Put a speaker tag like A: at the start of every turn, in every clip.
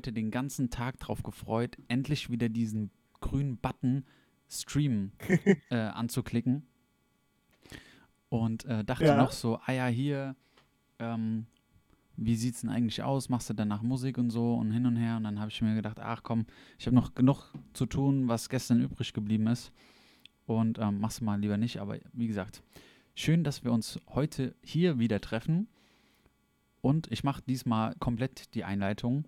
A: heute den ganzen Tag drauf gefreut, endlich wieder diesen grünen Button Stream äh, anzuklicken. Und äh, dachte
B: Ja.
A: noch so, ah ja, hier, ähm, wie sieht's denn eigentlich aus? Machst du danach Musik und so und hin und her? Und dann habe ich mir gedacht, ach komm, ich habe noch genug zu tun, was gestern übrig geblieben ist. Und ähm, mach's mal lieber nicht. Aber wie gesagt, schön, dass wir uns heute hier wieder treffen. Und ich mache diesmal komplett die Einleitung.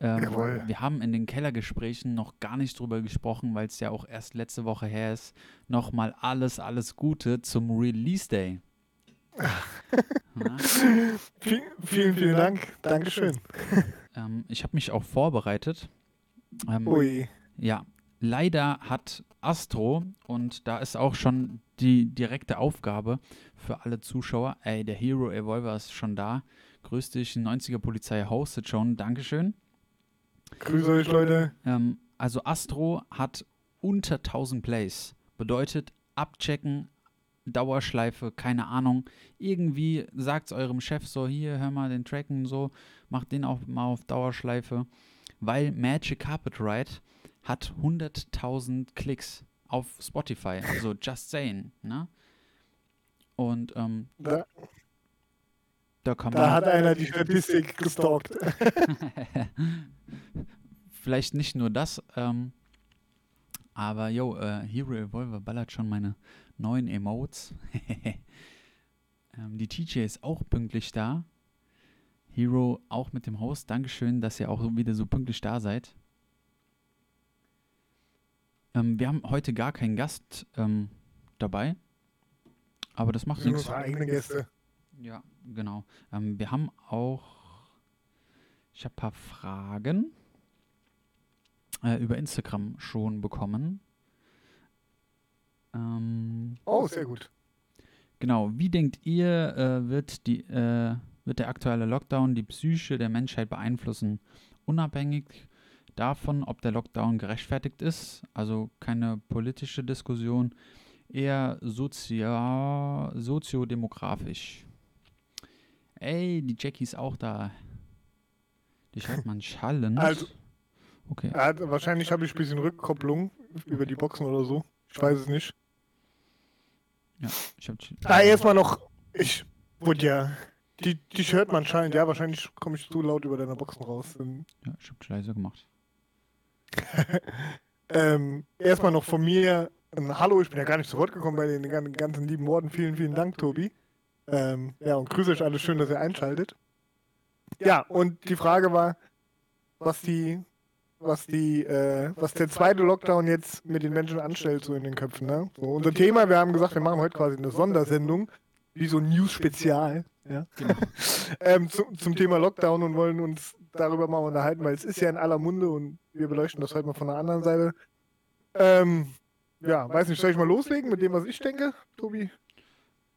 A: Ähm, wir haben in den Kellergesprächen noch gar nicht drüber gesprochen, weil es ja auch erst letzte Woche her ist. Nochmal alles, alles Gute zum Release Day.
B: Vielen, vielen, Dank. Dankeschön.
A: ähm, ich habe mich auch vorbereitet. Ähm,
B: Ui.
A: Ja, leider hat Astro, und da ist auch schon die direkte Aufgabe für alle Zuschauer, ey, der Hero Evolver ist schon da. Grüß dich, 90er Polizei hostet schon, Dankeschön.
B: Grüße euch, Leute.
A: Ähm, also Astro hat unter 1000 Plays. Bedeutet abchecken, Dauerschleife, keine Ahnung. Irgendwie sagt es eurem Chef so, hier, hör mal den Tracken so, macht den auch mal auf Dauerschleife. Weil Magic Carpet Ride hat 100.000 Klicks auf Spotify. Also just saying, ne? Und ähm,
B: Da,
A: da kann
B: da
A: man...
B: hat einer die Statistik gestalkt.
A: Vielleicht nicht nur das, ähm, aber yo, äh, Hero Evolver ballert schon meine neuen Emotes. ähm, die TJ ist auch pünktlich da. Hero auch mit dem Host. Dankeschön, dass ihr auch wieder so pünktlich da seid. Ähm, wir haben heute gar keinen Gast ähm, dabei. Aber das macht nichts.
B: unsere eigenen Gäste.
A: Ja, genau. Ähm, wir haben auch, ich habe ein paar Fragen äh, über Instagram schon bekommen. Ähm,
B: Oh, sehr gut.
A: genau, wie denkt ihr, äh, wird, die, äh, wird der aktuelle Lockdown die Psyche der Menschheit beeinflussen? Unabhängig davon, ob der Lockdown gerechtfertigt ist, also keine politische Diskussion, eher sozia soziodemografisch. Ey, die Jackie ist auch da. Die hört man schallend.
B: Also-
A: okay.
B: Hat, wahrscheinlich habe ich ein bisschen Rückkopplung über die Boxen oder so. Ich weiß es nicht.
A: Ja, ich hab
B: Ah, erstmal noch. Ich wurde ja. Die, die hört man scheint. Ja, wahrscheinlich komme ich zu laut über deine Boxen raus.
A: Ja, ich hab leise gemacht.
B: Ähm, erstmal noch von mir ein Hallo, ich bin ja gar nicht zu Wort gekommen bei den gan- ganzen lieben Worten. Vielen, vielen Dank, Tobi. Ähm, ja, und grüße euch alle schön, dass ihr einschaltet. Ja, und die Frage war, was die, was die, äh, was der zweite Lockdown jetzt mit den Menschen anstellt, so in den Köpfen. Ne? So, unser Thema, wir haben gesagt, wir machen heute quasi eine Sondersendung, wie so ein News-Spezial. Ja? ähm, zu, zum Thema Lockdown und wollen uns darüber mal unterhalten, weil es ist ja in aller Munde und wir beleuchten das heute mal von der anderen Seite. Ähm, ja, weiß nicht, soll ich mal loslegen mit dem, was ich denke, Tobi?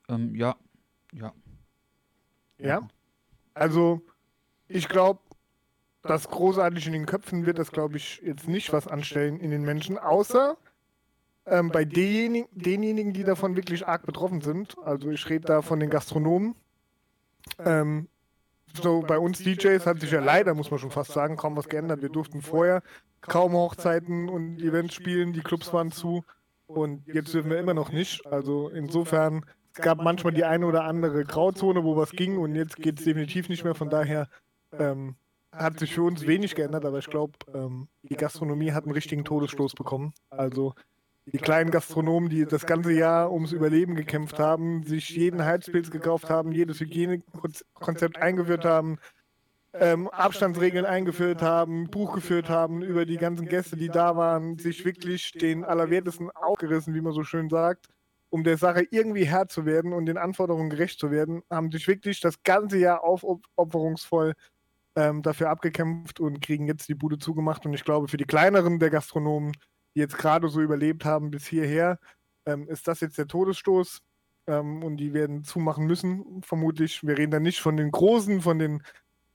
A: Ähm, ja. Ja.
B: Ja. Also, ich glaube, das großartig in den Köpfen wird das, glaube ich, jetzt nicht was anstellen in den Menschen, außer ähm, bei denjenigen, denjenigen, die davon wirklich arg betroffen sind. Also, ich rede da von den Gastronomen. Ähm, so bei uns DJs hat sich ja leider, muss man schon fast sagen, kaum was geändert. Wir durften vorher kaum Hochzeiten und Events spielen, die Clubs waren zu und jetzt dürfen wir immer noch nicht. Also insofern, es gab manchmal die eine oder andere Grauzone, wo was ging und jetzt geht es definitiv nicht mehr. Von daher ähm, hat sich für uns wenig geändert, aber ich glaube, ähm, die Gastronomie hat einen richtigen Todesstoß bekommen. Also die kleinen Gastronomen, die das ganze Jahr ums Überleben gekämpft haben, sich jeden Heizpilz gekauft haben, jedes Hygienekonzept eingeführt haben, ähm, Abstandsregeln eingeführt haben, Buch geführt haben über die ganzen Gäste, die da waren, sich wirklich den Allerwertesten aufgerissen, wie man so schön sagt, um der Sache irgendwie Herr zu werden und den Anforderungen gerecht zu werden, haben sich wirklich das ganze Jahr aufopferungsvoll ähm, dafür abgekämpft und kriegen jetzt die Bude zugemacht. Und ich glaube, für die kleineren der Gastronomen, die jetzt gerade so überlebt haben bis hierher, ähm, ist das jetzt der Todesstoß. Ähm, und die werden zumachen müssen, vermutlich. Wir reden da nicht von den großen, von den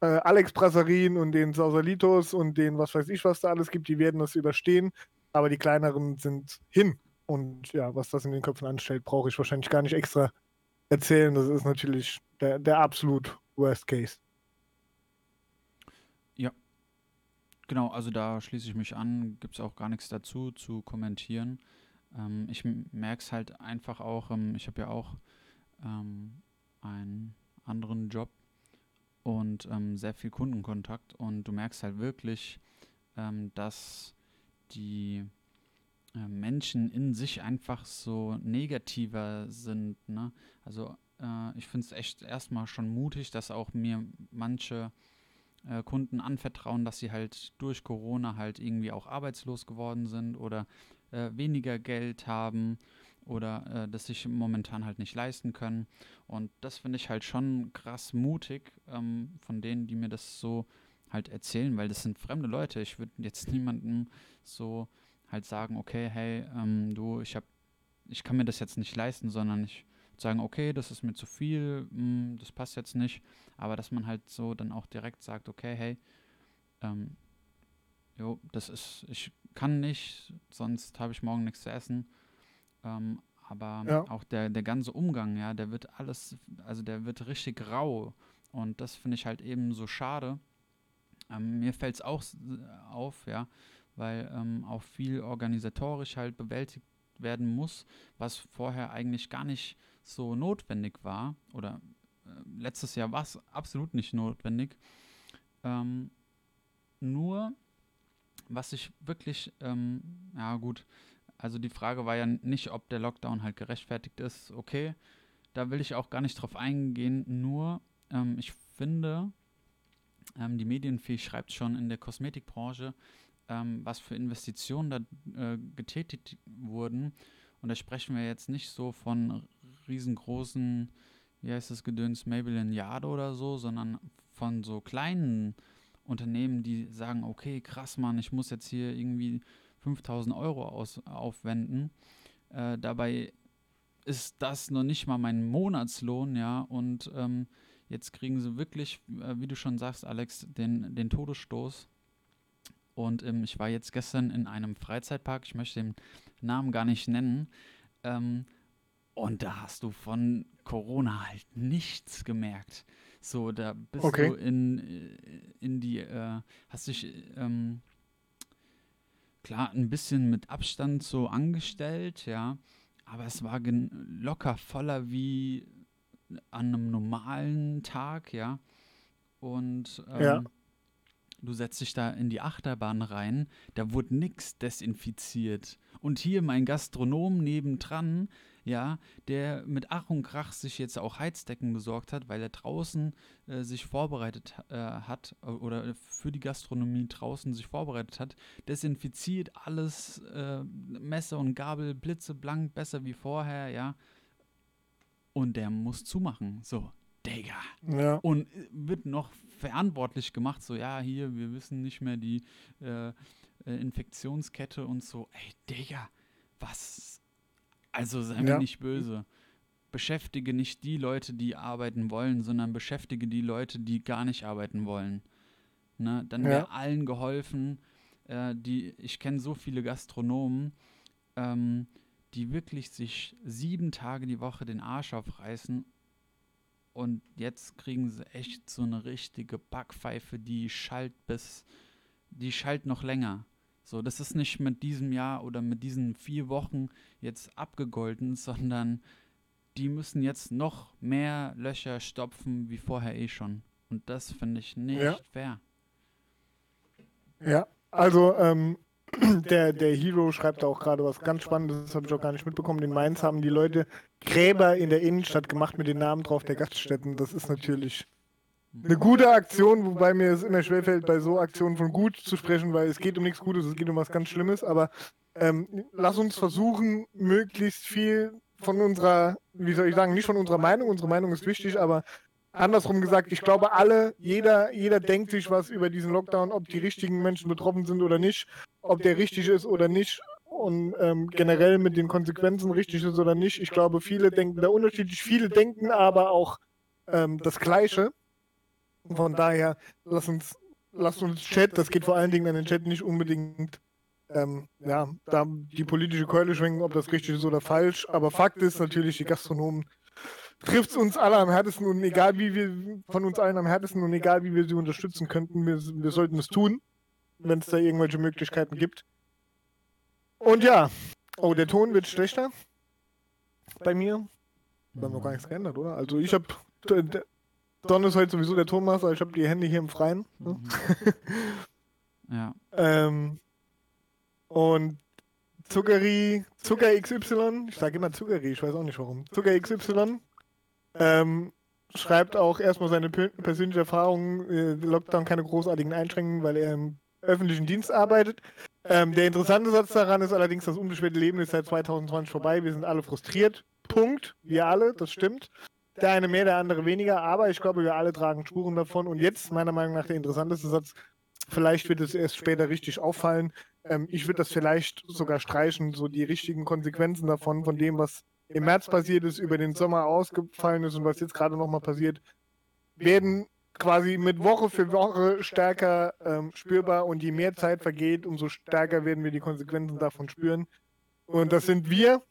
B: äh, Alex Brassarin und den Sausalitos und den was weiß ich, was da alles gibt, die werden das überstehen. Aber die kleineren sind hin. Und ja, was das in den Köpfen anstellt, brauche ich wahrscheinlich gar nicht extra erzählen. Das ist natürlich der, der absolut Worst Case.
A: Genau, also da schließe ich mich an, gibt es auch gar nichts dazu zu kommentieren. Ähm, ich merke es halt einfach auch, ähm, ich habe ja auch ähm, einen anderen Job und ähm, sehr viel Kundenkontakt und du merkst halt wirklich, ähm, dass die äh, Menschen in sich einfach so negativer sind. Ne? Also äh, ich finde es echt erstmal schon mutig, dass auch mir manche äh, Kunden anvertrauen, dass sie halt durch Corona halt irgendwie auch arbeitslos geworden sind oder äh, weniger Geld haben oder äh, das sich momentan halt nicht leisten können. Und das finde ich halt schon krass mutig ähm, von denen, die mir das so halt erzählen, weil das sind fremde Leute. Ich würde jetzt niemandem so halt sagen, okay, hey, ähm, du, ich habe, ich kann mir das jetzt nicht leisten, sondern ich sagen, okay, das ist mir zu viel, mh, hm, das passt jetzt nicht, aber dass man halt so dann auch direkt sagt, okay, hey, ähm, jo, das ist, ich kann nicht, sonst habe ich morgen nichts zu essen. Ähm, aber ja. auch der, der ganze Umgang, ja, der wird alles, also der wird richtig rau. Und das finde ich halt eben so schade. Ähm, mir fällt es auch auf, ja, weil ähm, auch viel organisatorisch halt bewältigt werden muss, was vorher eigentlich gar nicht so notwendig war, oder äh, letztes Jahr war es absolut nicht notwendig. Ähm, nur, was ich wirklich, ähm, ja gut, also die Frage war ja nicht, ob der Lockdown halt gerechtfertigt ist. Okay, da will ich auch gar nicht drauf eingehen. Nur, ähm, ich finde, ähm, die Medienfee schreibt schon in der Kosmetikbranche, ähm, was für Investitionen da äh, getätigt wurden. Und da sprechen wir jetzt nicht so von riesengroßen, wie heißt das Gedöns, Maybelline Yard oder so, sondern von so kleinen Unternehmen, die sagen, okay, krass, Mann, ich muss jetzt hier irgendwie 5000 Euro aus, aufwenden. Äh, dabei ist das noch nicht mal mein Monatslohn, ja, und ähm, jetzt kriegen sie wirklich, äh, wie du schon sagst, Alex, den, den Todesstoß. Und ähm, ich war jetzt gestern in einem Freizeitpark, ich möchte den Namen gar nicht nennen, ähm, und da hast du von Corona halt nichts gemerkt. So, da bist okay. du in, äh, in die, äh, hast dich, ähm, klar, ein bisschen mit Abstand so angestellt, ja, aber es war locker voller wie an einem normalen Tag, ja. Und ähm, ja. du setzt dich da in die Achterbahn rein, da wurde nichts desinfiziert. Und hier mein Gastronom nebendran, ja, der mit Ach und Krach sich jetzt auch Heizdecken besorgt hat, weil er draußen äh, sich vorbereitet äh, hat oder für die Gastronomie draußen sich vorbereitet hat, desinfiziert alles, äh, Messer und Gabel blitzeblank, besser wie vorher, ja. Und der muss zumachen. So, Digga. Ja. Und äh, wird noch verantwortlich gemacht, so, ja, hier, wir wissen nicht mehr die äh, äh, Infektionskette und so. Ey, Digga, was also sei mir ja. nicht böse. Beschäftige nicht die Leute, die arbeiten wollen, sondern beschäftige die Leute, die gar nicht arbeiten wollen. Ne? Dann wäre ja. allen geholfen. Äh, die, ich kenne so viele Gastronomen, ähm, die wirklich sich sieben Tage die Woche den Arsch aufreißen und jetzt kriegen sie echt so eine richtige Backpfeife, die schallt bis, die schallt noch länger. So, das ist nicht mit diesem Jahr oder mit diesen vier Wochen jetzt abgegolten, sondern die müssen jetzt noch mehr Löcher stopfen wie vorher eh schon. Und das finde ich nicht ja. fair.
B: Ja, also ähm, der, der Hero schreibt da auch gerade was ganz Spannendes, das habe ich auch gar nicht mitbekommen. In Mainz haben die Leute Gräber in der Innenstadt gemacht mit den Namen drauf der Gaststätten. Das ist natürlich eine gute Aktion, wobei mir es immer schwerfällt, bei so Aktionen von gut zu sprechen, weil es geht um nichts Gutes, es geht um was ganz Schlimmes. Aber ähm, lass uns versuchen, möglichst viel von unserer, wie soll ich sagen, nicht von unserer Meinung, unsere Meinung ist wichtig, aber andersrum gesagt, ich glaube, alle, jeder, jeder denkt sich was über diesen Lockdown, ob die richtigen Menschen betroffen sind oder nicht, ob der richtig ist oder nicht und ähm, generell mit den Konsequenzen richtig ist oder nicht. Ich glaube, viele denken da unterschiedlich, viele denken aber auch ähm, das Gleiche. Von daher, lass uns, lass uns Chat, das geht vor allen Dingen an den Chat nicht unbedingt, ähm, ja, da die politische Keule schwenken, ob das richtig ist oder falsch. Aber Fakt ist natürlich, die Gastronomen trifft es uns alle am härtesten und egal wie wir von uns allen am härtesten und egal wie wir sie unterstützen könnten, wir, wir sollten es tun, wenn es da irgendwelche Möglichkeiten gibt. Und ja, oh, der Ton wird schlechter bei mir. Wir haben noch gar nichts geändert, oder? Also ich habe Don ist heute sowieso der Tonmaster, ich habe die Hände hier im Freien. Ne?
A: Ja.
B: Ähm, und Zuckeri, Zucker XY, ich sage immer Zuckeri, ich weiß auch nicht warum. Zucker XY ähm, schreibt auch erstmal seine pe- persönliche Erfahrung, äh, Lockdown keine großartigen Einschränkungen, weil er im öffentlichen Dienst arbeitet. Ähm, der interessante Satz daran ist allerdings, das unbeschwerte Leben ist seit 2020 vorbei, wir sind alle frustriert. Punkt. Wir alle, das stimmt. Der eine mehr, der andere weniger, aber ich glaube, wir alle tragen Spuren davon. Und jetzt, meiner Meinung nach, der interessanteste Satz, vielleicht wird es erst später richtig auffallen. Ähm, ich würde das vielleicht sogar streichen, so die richtigen Konsequenzen davon, von dem, was im März passiert ist, über den Sommer ausgefallen ist und was jetzt gerade nochmal passiert, werden quasi mit Woche für Woche stärker ähm, spürbar und je mehr Zeit vergeht, umso stärker werden wir die Konsequenzen davon spüren. Und das sind wir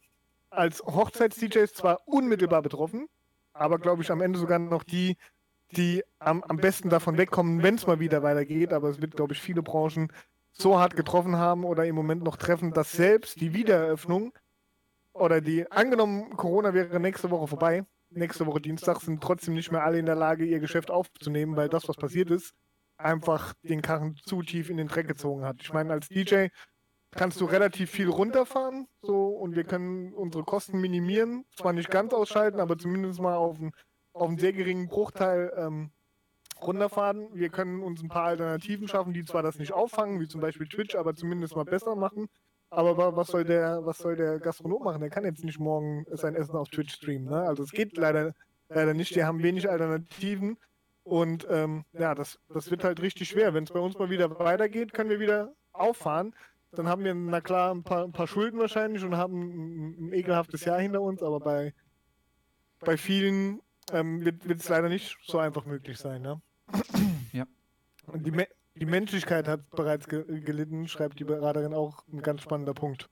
B: als Hochzeits-DJs zwar unmittelbar betroffen, aber glaube ich am Ende sogar noch die, die am, am besten davon wegkommen, wenn es mal wieder weitergeht. Aber es wird, glaube ich, viele Branchen so hart getroffen haben oder im Moment noch treffen, dass selbst die Wiedereröffnung oder die, angenommen, Corona wäre nächste Woche vorbei, nächste Woche Dienstag, sind trotzdem nicht mehr alle in der Lage, ihr Geschäft aufzunehmen, weil das, was passiert ist, einfach den Karren zu tief in den Dreck gezogen hat. Ich meine, als DJ kannst du relativ viel runterfahren, so, und wir können unsere Kosten minimieren, zwar nicht ganz ausschalten, aber zumindest mal auf einen, auf einen sehr geringen Bruchteil ähm, runterfahren. Wir können uns ein paar Alternativen schaffen, die zwar das nicht auffangen, wie zum Beispiel Twitch, aber zumindest mal besser machen. Aber wa- was soll der, was soll der Gastronom machen? Der kann jetzt nicht morgen sein Essen auf Twitch streamen. Ne? Also es geht leider, leider nicht. Die haben wenig Alternativen. Und ähm, ja, das, das wird halt richtig schwer. Wenn es bei uns mal wieder weitergeht, können wir wieder auffahren. Dann haben wir, na klar, ein paar, ein paar Schulden wahrscheinlich und haben ein, ein ekelhaftes Jahr hinter uns, aber bei, bei vielen ähm, wird es leider nicht so einfach möglich sein. Ne?
A: Ja.
B: Und die, Me die Menschlichkeit hat bereits ge gelitten, schreibt die Beraterin auch. Ein ganz spannender Punkt.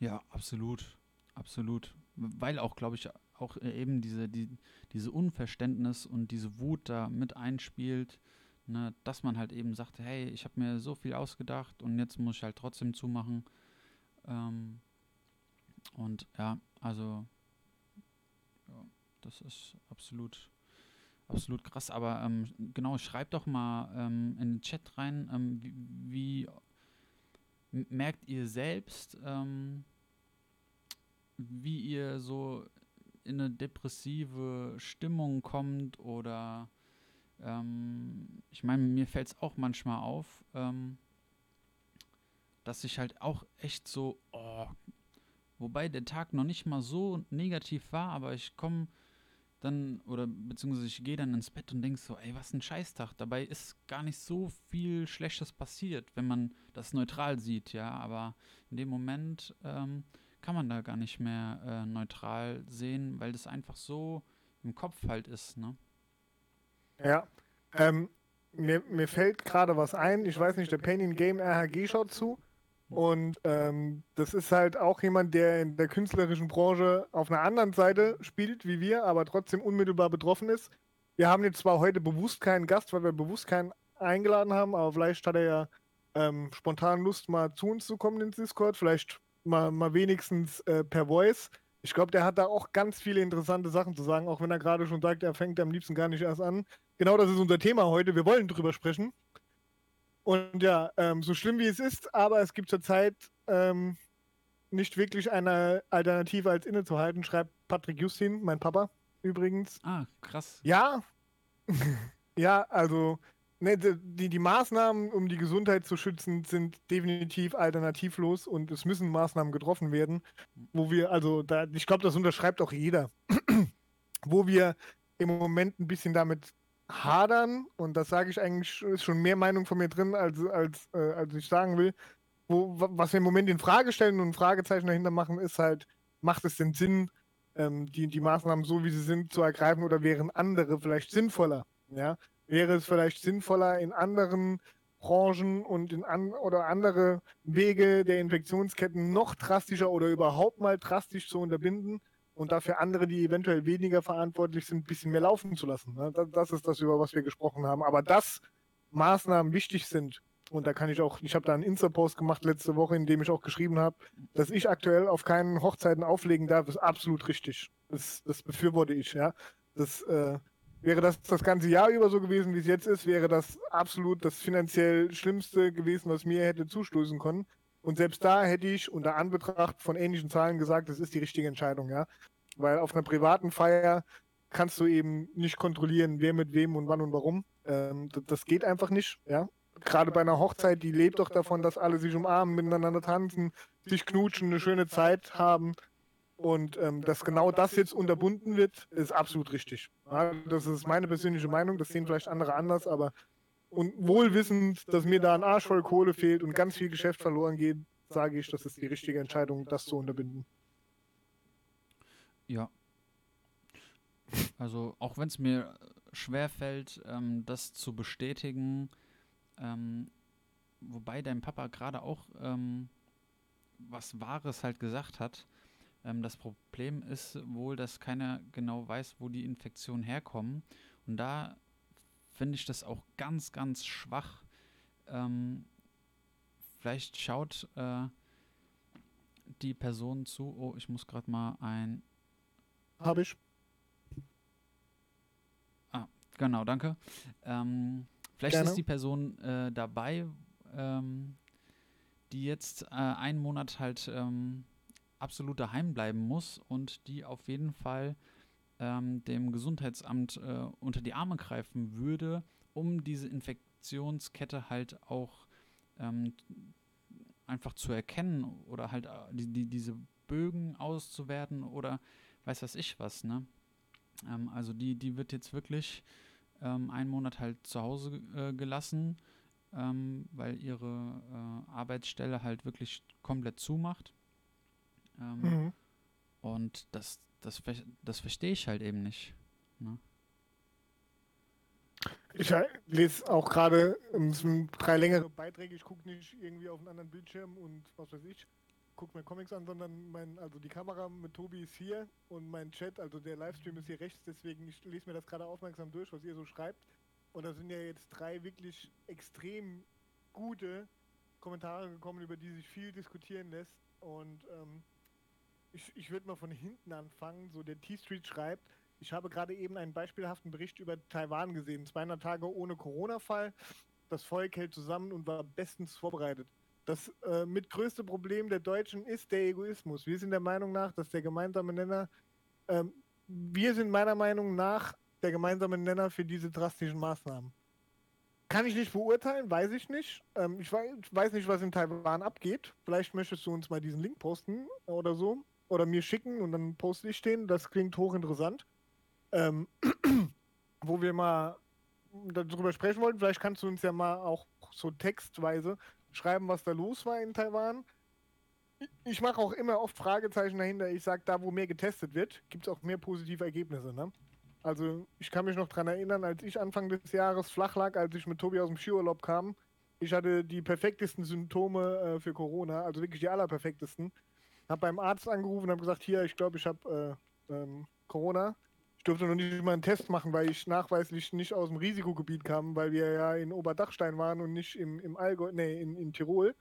A: Ja, absolut. Absolut. Weil auch, glaube ich, auch äh, eben diese, die, diese Unverständnis und diese Wut da mit einspielt, ne, dass man halt eben sagt, hey, ich habe mir so viel ausgedacht und jetzt muss ich halt trotzdem zumachen. Ähm, und ja, also ja, das ist absolut, absolut krass. Aber ähm, genau, schreibt doch mal ähm, in den Chat rein, ähm, wie, wie merkt ihr selbst, ähm, wie ihr so in eine depressive Stimmung kommt oder ähm, ich meine, mir fällt es auch manchmal auf, ähm, dass ich halt auch echt so, oh, wobei der Tag noch nicht mal so negativ war, aber ich komme dann oder beziehungsweise ich gehe dann ins Bett und denk so, ey, was ein Scheißtag. Dabei ist gar nicht so viel Schlechtes passiert, wenn man das neutral sieht, ja. Aber in dem Moment ähm, kann man da gar nicht mehr äh, neutral sehen, weil das einfach so im Kopf halt ist, ne?
B: Ja. Ähm, mir, mir fällt gerade was ein. Ich weiß nicht, der Pain in Game RHG schaut zu. Und ähm, das ist halt auch jemand, der in der künstlerischen Branche auf einer anderen Seite spielt wie wir, aber trotzdem unmittelbar betroffen ist. Wir haben jetzt zwar heute bewusst keinen Gast, weil wir bewusst keinen eingeladen haben, aber vielleicht hat er ja ähm, spontan Lust, mal zu uns zu kommen ins Discord. Vielleicht mal, mal wenigstens äh, per Voice. Ich glaube, der hat da auch ganz viele interessante Sachen zu sagen, auch wenn er gerade schon sagt, er fängt am liebsten gar nicht erst an. Genau das ist unser Thema heute. Wir wollen drüber sprechen. Und ja, ähm, so schlimm wie es ist, aber es gibt zurzeit ähm, nicht wirklich eine Alternative als innezuhalten, schreibt Patrick Justin, mein Papa übrigens.
A: Ah, krass.
B: Ja, ja, also ne, die, die Maßnahmen, um die Gesundheit zu schützen, sind definitiv alternativlos und es müssen Maßnahmen getroffen werden, wo wir, also da, ich glaube, das unterschreibt auch jeder, wo wir im Moment ein bisschen damit hadern und das sage ich eigentlich, ist schon mehr Meinung von mir drin, als, als, äh, als ich sagen will. Wo, wa- was wir im Moment in Frage stellen und ein Fragezeichen dahinter machen, ist halt, macht es denn Sinn, ähm, die, die Maßnahmen so wie sie sind zu ergreifen oder wären andere vielleicht sinnvoller? Ja, wäre es vielleicht sinnvoller in anderen Branchen und in an oder andere Wege der Infektionsketten noch drastischer oder überhaupt mal drastisch zu unterbinden und dafür andere, die eventuell weniger verantwortlich sind, ein bisschen mehr laufen zu lassen. Ne? Das, ist das, über was wir gesprochen haben. Aber dass Maßnahmen wichtig sind, und da kann ich auch, ich habe da einen Insta-Post gemacht letzte Woche, in dem ich auch geschrieben habe, dass ich aktuell auf keinen Hochzeiten auflegen darf, ist absolut richtig. Das, das befürworte ich, ja. Das äh, wäre das das ganze Jahr über so gewesen, wie es jetzt ist, wäre das absolut das finanziell Schlimmste gewesen, was mir hätte zustoßen können. Und selbst da hätte ich unter Anbetracht von ähnlichen Zahlen gesagt, das ist die richtige Entscheidung, ja. Weil auf einer privaten Feier kannst du eben nicht kontrollieren, wer mit wem und wann und warum. Ähm, das, geht einfach nicht, ja gerade bei einer Hochzeit, die lebt doch davon, dass alle sich umarmen, miteinander tanzen, sich knutschen, eine schöne Zeit haben. Und ähm, dass genau das jetzt unterbunden wird, ist absolut richtig. Ja, das ist meine persönliche Meinung, das sehen vielleicht andere anders, aber und wohlwissend, dass mir da ein Arsch voll Kohle fehlt und ganz viel Geschäft verloren geht, sage ich, das ist die richtige Entscheidung, das zu unterbinden.
A: Ja. Also auch wenn es mir schwer fällt, ähm, das zu bestätigen, ähm, wobei dein Papa gerade auch ähm, was Wahres halt gesagt hat. Ähm, das Problem ist wohl, dass keiner genau weiß, wo die Infektionen herkommen. Und da finde ich das auch ganz, ganz schwach. Ähm, vielleicht schaut äh, die Person zu. Oh, ich muss gerade mal ein.
B: Habe ich.
A: Ah, genau, danke. Ähm, Vielleicht Gerne. ist die Person äh, dabei, ähm, die jetzt äh, einen Monat halt ähm, absolut daheim bleiben muss und die auf jeden Fall ähm, dem Gesundheitsamt äh, unter die Arme greifen würde, um diese Infektionskette halt auch ähm, einfach zu erkennen oder halt äh, die, die, diese Bögen auszuwerten oder weiß was ich was, ne? Ähm, also die, die wird jetzt wirklich ähm, einen Monat halt zu Hause äh, gelassen, ähm, weil ihre äh, Arbeitsstelle halt wirklich komplett zumacht. Ähm, mhm. Und das, das, das verstehe ich halt eben nicht. Ne?
B: Ich lese auch gerade drei längere Beiträge. Ich gucke nicht irgendwie auf einen anderen Bildschirm und was weiß ich gucke mir Comics an, sondern mein, also die Kamera mit Tobi ist hier und mein Chat, also der Livestream ist hier rechts, deswegen ich lese mir das gerade aufmerksam durch, was ihr so schreibt. Und da sind ja jetzt drei wirklich extrem gute Kommentare gekommen, über die sich viel diskutieren lässt. Und ähm, ich, ich würde mal von hinten anfangen. So, der T-Street schreibt, ich habe gerade eben einen beispielhaften Bericht über Taiwan gesehen. 200 Tage ohne Corona-Fall. Das Volk hält zusammen und war bestens vorbereitet. Das äh, mit größte Problem der Deutschen ist der Egoismus. Wir sind der Meinung nach, dass der gemeinsame Nenner, ähm, wir sind meiner Meinung nach der gemeinsame Nenner für diese drastischen Maßnahmen. Kann ich nicht beurteilen, weiß ich nicht. Ähm, ich, weiß, ich weiß nicht, was in Taiwan abgeht. Vielleicht möchtest du uns mal diesen Link posten oder so. Oder mir schicken und dann poste ich den. Das klingt hochinteressant. Ähm, wo wir mal darüber sprechen wollten. Vielleicht kannst du uns ja mal auch so textweise schreiben, was da los war in Taiwan. Ich mache auch immer oft Fragezeichen dahinter. Ich sage, da wo mehr getestet wird, gibt es auch mehr positive Ergebnisse. Ne? Also ich kann mich noch daran erinnern, als ich Anfang des Jahres flach lag, als ich mit Tobi aus dem Skiurlaub kam. Ich hatte die perfektesten Symptome äh, für Corona, also wirklich die allerperfektesten. Hab beim Arzt angerufen und habe gesagt, hier, ich glaube, ich habe äh, ähm, Corona. Ich durfte noch nicht mal einen Test machen, weil ich nachweislich nicht aus dem Risikogebiet kam, weil wir ja in Oberdachstein waren und nicht im, im Allgäu, nee, in, in Tirol.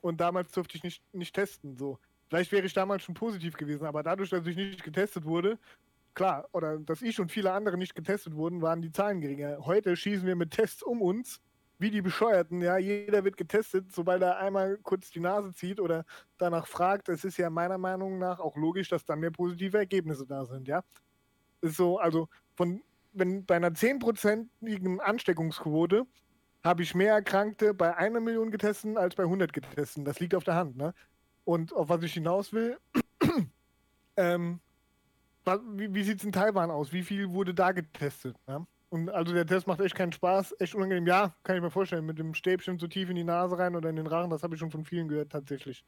B: Und damals durfte ich nicht, nicht testen. So. Vielleicht wäre ich damals schon positiv gewesen, aber dadurch, dass ich nicht getestet wurde, klar, oder dass ich und viele andere nicht getestet wurden, waren die Zahlen geringer. Heute schießen wir mit Tests um uns, wie die Bescheuerten, ja, jeder wird getestet, sobald er einmal kurz die Nase zieht oder danach fragt. Es ist ja meiner Meinung nach auch logisch, dass dann mehr positive Ergebnisse da sind, ja so, also von, wenn bei einer 10%igen Ansteckungsquote habe ich mehr Erkrankte bei einer Million getestet als bei 100 getestet. Das liegt auf der Hand, ne? Und auf was ich hinaus will, ähm, wie, wie sieht es in Taiwan aus? Wie viel wurde da getestet? Ne? Und also der Test macht echt keinen Spaß, echt unangenehm. Ja, kann ich mir vorstellen, mit dem Stäbchen so tief in die Nase rein oder in den Rachen, das habe ich schon von vielen gehört, tatsächlich.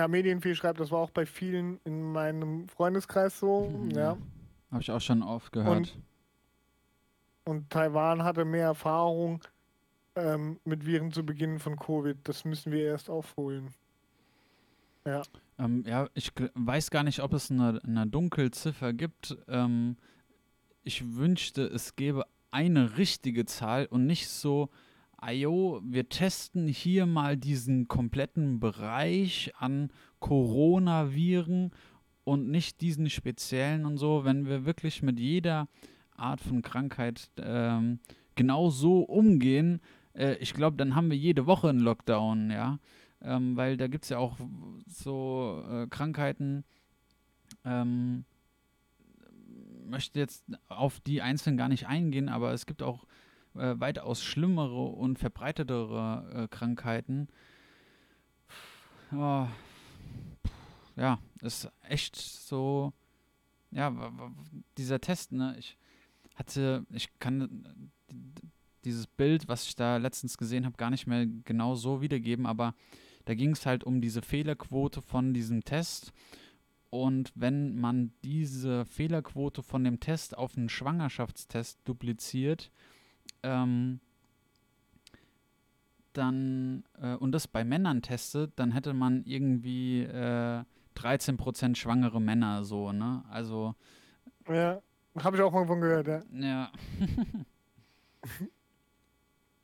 B: Ja, Medienviel schreibt, das war auch bei vielen in meinem Freundeskreis so.
A: Mhm,
B: ja.
A: Habe ich auch schon oft gehört.
B: Und Taiwan hatte mehr Erfahrung ähm, mit Viren zu Beginn von Covid. Das müssen wir erst aufholen. Ja.
A: Ähm, ja, ich weiß gar nicht, ob es eine, eine Dunkelziffer gibt. Ähm, ich wünschte, es gäbe eine richtige Zahl und nicht so, ayo, wir testen hier mal diesen kompletten Bereich an Coronaviren und nicht diesen speziellen und so, wenn wir wirklich mit jeder Art von Krankheit ähm, genau so umgehen, äh, ich glaube, dann haben wir jede Woche einen Lockdown, ja. Ähm, weil da gibt es ja auch so äh, Krankheiten, ähm, möchte jetzt auf die einzeln gar nicht eingehen, aber es gibt auch äh, weitaus schlimmere und verbreitetere äh, Krankheiten. Ja, ja, ist echt so, ja, dieser Test, ne, ich hatte, ich kann äh, dieses Bild, was ich da letztens gesehen habe, gar nicht mehr genau so wiedergeben, aber da ging es halt um diese Fehlerquote von diesem Test. Und wenn man diese Fehlerquote von dem Test auf einen Schwangerschaftstest dupliziert, ähm, dann äh, und das bei Männern testet, dann hätte man irgendwie äh, 13% schwangere Männer so, ne? Also,
B: Ja, habe ich auch mal von gehört, ja.
A: ja.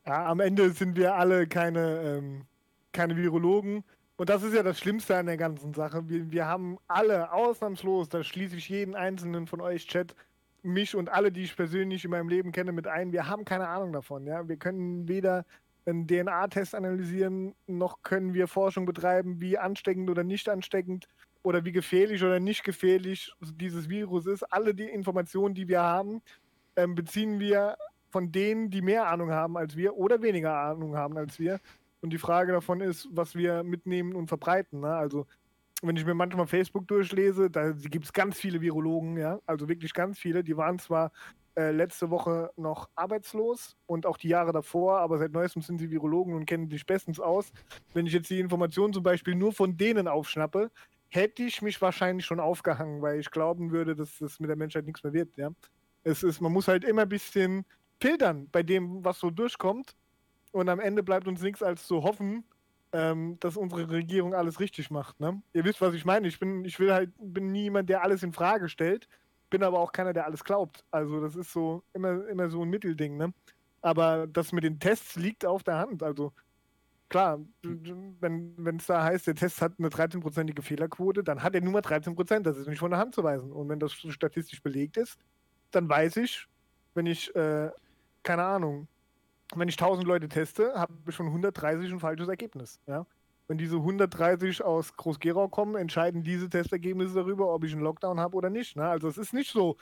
B: Ja, am Ende sind wir alle keine, ähm, keine Virologen. Und das ist ja das Schlimmste an der ganzen Sache. Wir, wir haben alle ausnahmslos, da schließe ich jeden einzelnen von euch Chat, mich und alle, die ich persönlich in meinem Leben kenne, mit ein. Wir haben keine Ahnung davon. Ja? Wir können weder einen DNA-Test analysieren, noch können wir Forschung betreiben, wie ansteckend oder nicht ansteckend oder wie gefährlich oder nicht gefährlich dieses Virus ist. Alle die Informationen, die wir haben, ähm, beziehen wir von denen, die mehr Ahnung haben als wir oder weniger Ahnung haben als wir. Und die Frage davon ist, was wir mitnehmen und verbreiten. Ne? Also, wenn ich mir manchmal Facebook durchlese, da gibt es ganz viele Virologen, ja, also wirklich ganz viele. Die waren zwar äh, letzte Woche noch arbeitslos und auch die Jahre davor, aber seit neuestem sind sie Virologen und kennen sich bestens aus. Wenn ich jetzt die Informationen zum Beispiel nur von denen aufschnappe, hätte ich mich wahrscheinlich schon aufgehangen, weil ich glauben würde, dass das mit der Menschheit nichts mehr wird. Ja? Es ist, man muss halt immer ein bisschen filtern bei dem, was so durchkommt. Und am Ende bleibt uns nichts als zu hoffen, ähm, dass unsere Regierung alles richtig macht. Ne? Ihr wisst, was ich meine. Ich bin, ich will halt, bin nie jemand, der alles in Frage stellt, bin aber auch keiner, der alles glaubt. Also das ist so immer, immer so ein Mittelding. Ne? Aber das mit den Tests liegt auf der Hand. Also klar, wenn es da heißt, der Test hat eine 13-prozentige Fehlerquote, dann hat er nur mal 13 Prozent. Das ist nicht von der Hand zu weisen. Und wenn das statistisch belegt ist, dann weiß ich, wenn ich, äh, keine Ahnung, wenn ich 1000 Leute teste, habe ich von 130 ein falsches Ergebnis. Ja? Wenn diese 130 aus Groß-Gerau kommen, entscheiden diese Testergebnisse darüber, ob ich einen Lockdown habe oder nicht. Ne? Also es ist nicht so,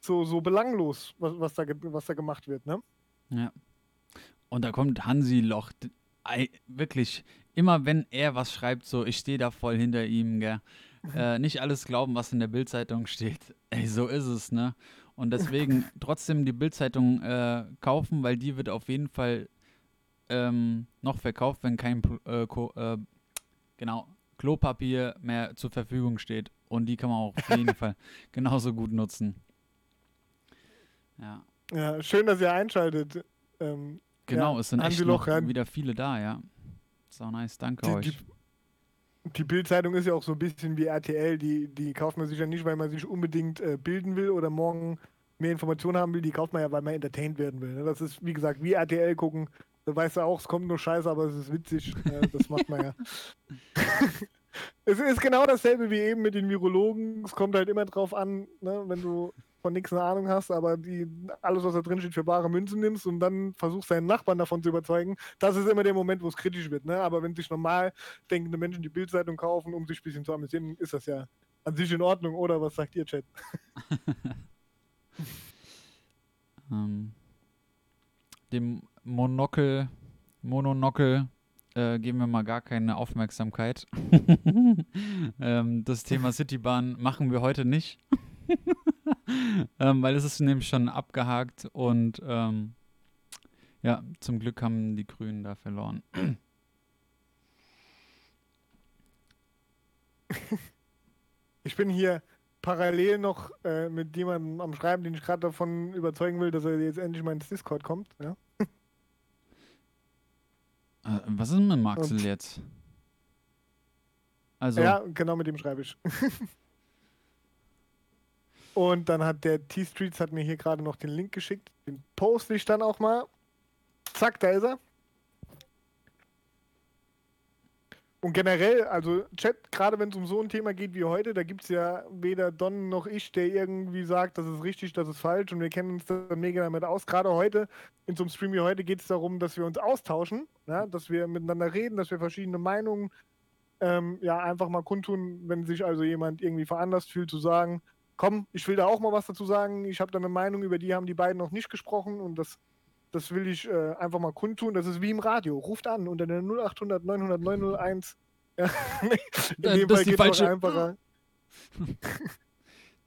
B: so, so belanglos, was, was, da, was da gemacht wird. Ne?
A: Ja. Und da kommt Hansi Loch. Wirklich, immer wenn er was schreibt, so, ich stehe da voll hinter ihm, gell. Äh, nicht alles glauben, was in der Bildzeitung steht. Ey, so ist es, ne? Und deswegen trotzdem die Bildzeitung äh, kaufen, weil die wird auf jeden Fall ähm, noch verkauft, wenn kein äh, äh, genau, Klopapier mehr zur Verfügung steht. Und die kann man auch auf jeden Fall genauso gut nutzen. Ja.
B: Ja, schön, dass ihr einschaltet. Ähm,
A: Genau,
B: Ja,
A: es sind echt noch
B: ja.
A: wieder viele da, ja. So nice, danke
B: die,
A: euch.
B: die, die Bild-Zeitung ist ja auch so ein bisschen wie RTL. Die, die kauft man sich ja nicht, weil man sich unbedingt äh, bilden will oder morgen mehr Informationen haben will. Die kauft man ja, weil man entertained werden will. Ne? Das ist, wie gesagt, wie RTL gucken. Da weißt du auch, es kommt nur Scheiße, aber es ist witzig. Äh, das macht man ja. es ist genau dasselbe wie eben mit den Virologen. Es kommt halt immer drauf an, ne, wenn du von nichts eine Ahnung hast, aber die, alles, was da drin steht, für bare Münzen nimmst und dann versuchst, deinen Nachbarn davon zu überzeugen. Das ist immer der Moment, wo es kritisch wird. Ne? Aber wenn sich normal denkende Menschen die Bildzeitung kaufen, um sich ein bisschen zu amüsieren, ist das ja an sich in Ordnung, oder? Was sagt ihr, Chat?
A: Ähm, dem Monokel, Mononokel äh, geben wir mal gar keine Aufmerksamkeit. ähm, das Thema Citybahn machen wir heute nicht. ähm, weil es ist nämlich schon abgehakt und ähm, ja, zum Glück haben die Grünen da verloren.
B: ich bin hier parallel noch äh, mit jemandem am Schreiben, den ich gerade davon überzeugen will, dass er jetzt endlich mal ins Discord kommt. Ja?
A: Äh, was ist denn mit Maxel
B: Und-
A: jetzt? Also,
B: Ja, genau mit dem schreibe ich. Und dann hat der T-Streets hat mir hier gerade noch den Link geschickt. Den poste ich dann auch mal. Zack, da ist er. Und generell, also Chat, gerade wenn es um so ein Thema geht wie heute, da gibt es ja weder Don noch ich, der irgendwie sagt, das ist richtig, das ist falsch und wir kennen uns dann mega damit aus. Gerade heute, in so einem Stream wie heute, geht es darum, dass wir uns austauschen, ja? dass wir miteinander reden, dass wir verschiedene Meinungen ähm, ja, einfach mal kundtun, wenn sich also jemand irgendwie veranlasst fühlt, zu sagen, komm, ich will da auch mal was dazu sagen, ich habe da eine Meinung, über die haben die beiden noch nicht gesprochen und das, das will ich äh, einfach mal kundtun. Das ist wie im Radio, ruft an unter der 0800 900 901. Ja, in
A: Äh,
B: dem
A: das
B: Fall geht es noch einfacher.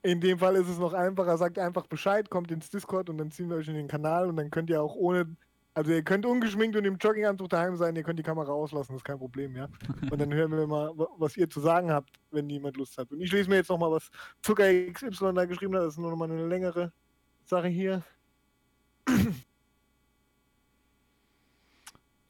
B: In dem Fall ist es noch einfacher, sagt einfach Bescheid, kommt ins Discord und dann ziehen wir euch in den Kanal und dann könnt ihr auch ohne, also ihr könnt ungeschminkt und im Jogginganzug daheim sein, ihr könnt die Kamera auslassen, das ist kein Problem, ja. Und dann hören wir mal, wa- was ihr zu sagen habt, wenn jemand Lust hat. Und ich lese mir jetzt nochmal, was Zucker XY da geschrieben hat, das ist nur nochmal eine längere Sache hier.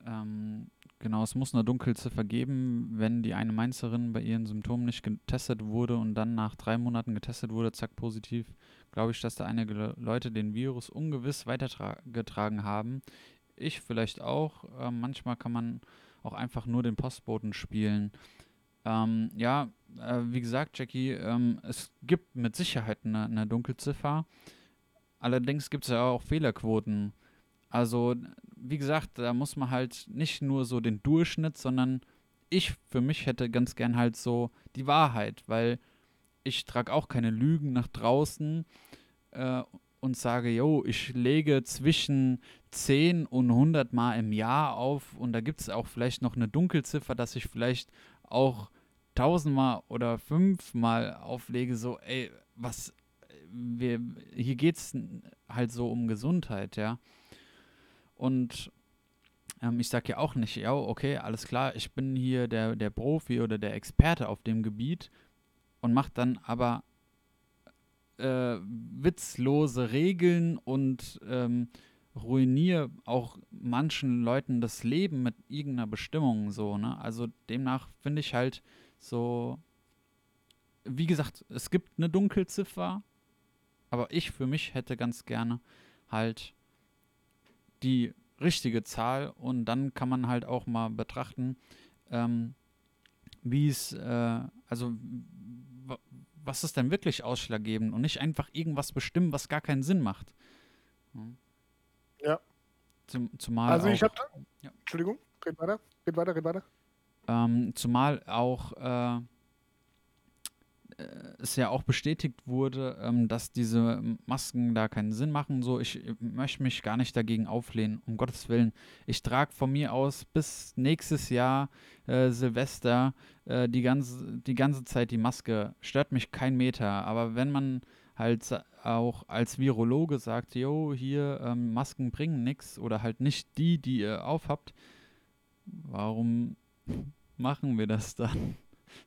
A: Ähm, genau, es muss eine Dunkelziffer geben, wenn die eine Mainzerin bei ihren Symptomen nicht getestet wurde und dann nach drei Monaten getestet wurde, zack, positiv. Glaube ich, dass da einige Le- Leute den Virus ungewiss weitergetragen haben. Ich vielleicht auch. Ähm, manchmal kann man auch einfach nur den Postboten spielen. Ähm, ja, äh, wie gesagt, Jackie, ähm, es gibt mit Sicherheit eine, eine Dunkelziffer. Allerdings gibt es ja auch Fehlerquoten. Also, wie gesagt, da muss man halt nicht nur so den Durchschnitt, sondern ich für mich hätte ganz gern halt so die Wahrheit, weil ich trage auch keine Lügen nach draußen äh, und sage, yo, ich lege zwischen 10 und 100 Mal im Jahr auf und da gibt es auch vielleicht noch eine Dunkelziffer, dass ich vielleicht auch 1000 Mal oder 5 Mal auflege, so, ey, was, wir, hier geht es halt so um Gesundheit, ja. Und ähm, ich sage ja auch nicht, ja, okay, alles klar, ich bin hier der, der Profi oder der Experte auf dem Gebiet und mache dann aber äh, witzlose Regeln und ähm, ruiniere auch manchen Leuten das Leben mit irgendeiner Bestimmung so, ne? Also demnach finde ich halt so, wie gesagt, es gibt eine Dunkelziffer, aber ich für mich hätte ganz gerne halt die richtige Zahl und dann kann man halt auch mal betrachten, ähm, wie es, äh, also wa- was ist denn wirklich ausschlaggebend und nicht einfach irgendwas bestimmen, was gar keinen Sinn macht. Hm.
B: Ja.
A: Zum, zumal
B: Also ich
A: auch,
B: habe,
A: Ja.
B: Entschuldigung, red weiter, red weiter, red weiter.
A: ähm, zumal auch äh, es ja auch bestätigt wurde, ähm, dass diese Masken da keinen Sinn machen. So, ich äh, möchte mich gar nicht dagegen auflehnen, um Gottes Willen. Ich trage von mir aus bis nächstes Jahr äh, Silvester äh, die, ganze, die ganze Zeit die Maske. Stört mich kein Meter. Aber wenn man halt auch als Virologe sagt, jo, hier ähm, Masken bringen nichts oder halt nicht die, die ihr aufhabt, warum machen wir das dann?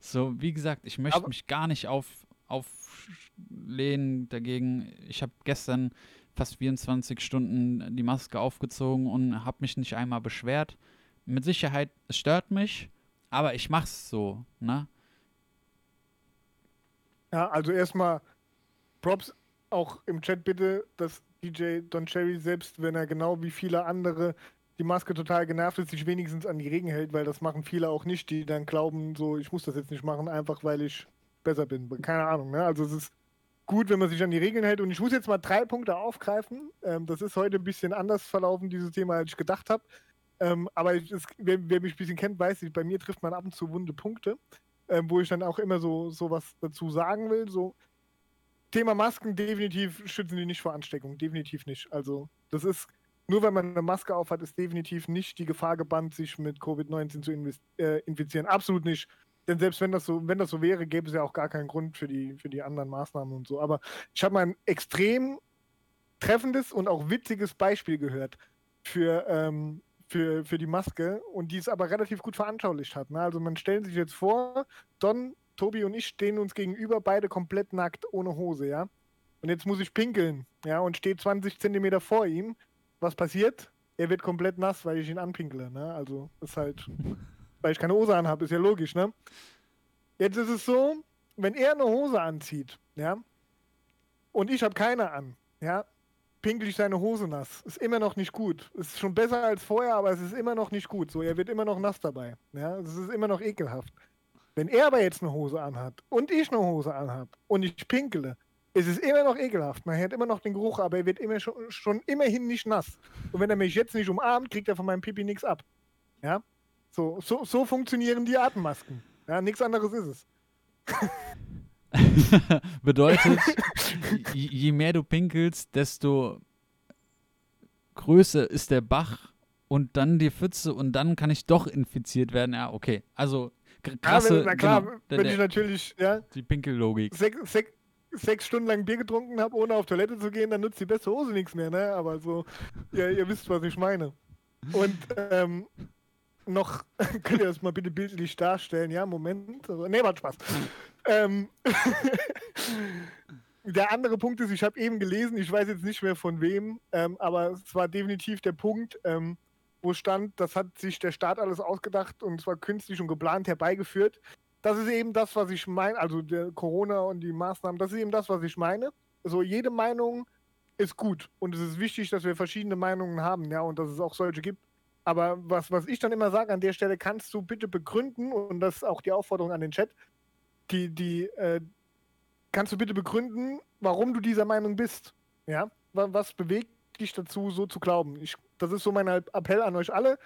A: So, wie gesagt, ich möchte
B: Aber-
A: mich gar nicht auf, auflehnen dagegen. Ich habe gestern fast 24 Stunden die Maske aufgezogen und habe mich nicht einmal beschwert. Mit Sicherheit, es stört mich, aber ich mach's so, ne?
B: Ja, also erstmal Props auch im Chat bitte, dass DJ Don Cherry, selbst wenn er genau wie viele andere die Maske total genervt ist, sich wenigstens an die Regeln hält, weil das machen viele auch nicht, die dann glauben, so, ich muss das jetzt nicht machen, einfach weil ich besser bin. Keine Ahnung, ne? Also es ist gut, wenn man sich an die Regeln hält. Und ich muss jetzt mal drei Punkte aufgreifen. Ähm, das ist heute ein bisschen anders verlaufen, dieses Thema, als ich gedacht habe. Ähm, aber ich, es, wer, wer mich ein bisschen kennt, weiß, ich, bei mir trifft man ab und zu wunde Punkte, ähm, wo ich dann auch immer so, so was dazu sagen will. So, Thema Masken, definitiv schützen die nicht vor Ansteckung. Definitiv nicht. Also, das ist, nur wenn man eine Maske aufhat, ist definitiv nicht die Gefahr gebannt, sich mit Covid-19 zu äh, infizieren. Absolut nicht. Denn selbst wenn das so, wenn das so wäre, gäbe es ja auch gar keinen Grund für die, für die anderen Maßnahmen und so. Aber ich habe mal ein extrem treffendes und auch witziges Beispiel gehört für, ähm, für, für die Maske und die es aber relativ gut veranschaulicht hat. Ne? Also man stellt sich jetzt vor, Don Tobi und ich stehen uns gegenüber, beide komplett nackt, ohne Hose, ja. Und jetzt muss ich pinkeln, ja, und stehe 20 Zentimeter vor ihm. Was passiert? Er wird komplett nass, weil ich ihn anpinkle, ne? Also ist halt, weil ich keine Hose anhabe, ist ja logisch, ne? Jetzt ist es so, wenn er eine Hose anzieht, ja, und ich habe keine an, ja, pinkel ich seine Hose nass. Ist immer noch nicht gut. Ist schon besser als vorher, aber es ist immer noch nicht gut. So, er wird immer noch nass dabei. Ja, es ist immer noch ekelhaft. Wenn er aber jetzt eine Hose anhat und ich eine Hose anhab und ich pinkele, ist es immer noch ekelhaft. Man hört immer noch den Geruch, aber er wird immer schon, schon immerhin nicht nass. Und wenn er mich jetzt nicht umarmt, kriegt er von meinem Pipi nichts ab. Ja? So, so, so funktionieren die Atemmasken. Ja, nichts anderes ist es.
A: Bedeutet, je, mehr du pinkelst, desto größer ist der Bach und dann die Pfütze und dann kann ich doch infiziert werden. Ja, okay. Also krasse,
B: ja, wenn, na klar,
A: genau,
B: wenn
A: der,
B: ich natürlich ja,
A: die Pinkellogik.
B: sechs, sechs, sechs Stunden lang Bier getrunken habe, ohne auf Toilette zu gehen, dann nutzt die beste Hose nichts mehr, ne? Aber so, ja, ihr wisst, was ich meine. Und ähm, noch, könnt ihr das mal bitte bildlich darstellen? Ja, Moment. Also, nee, war Spaß. ähm, der andere Punkt ist, ich habe eben gelesen, ich weiß jetzt nicht mehr von wem, ähm, aber es war definitiv der Punkt, ähm, wo stand, das hat sich der Staat alles ausgedacht und zwar künstlich und geplant herbeigeführt. Das ist eben das, was ich meine, also der Corona und die Maßnahmen, das ist eben das, was ich meine. So, jede Meinung ist gut und es ist wichtig, dass wir verschiedene Meinungen haben, ja, und dass es auch solche gibt. Aber was, was ich dann immer sage an der Stelle, kannst du bitte begründen, und das ist auch die Aufforderung an den Chat, die, die, äh, kannst du bitte begründen, warum du dieser Meinung bist? Ja? Wa- Was bewegt dich dazu, so zu glauben? Ich, das ist so mein Appell an euch alle,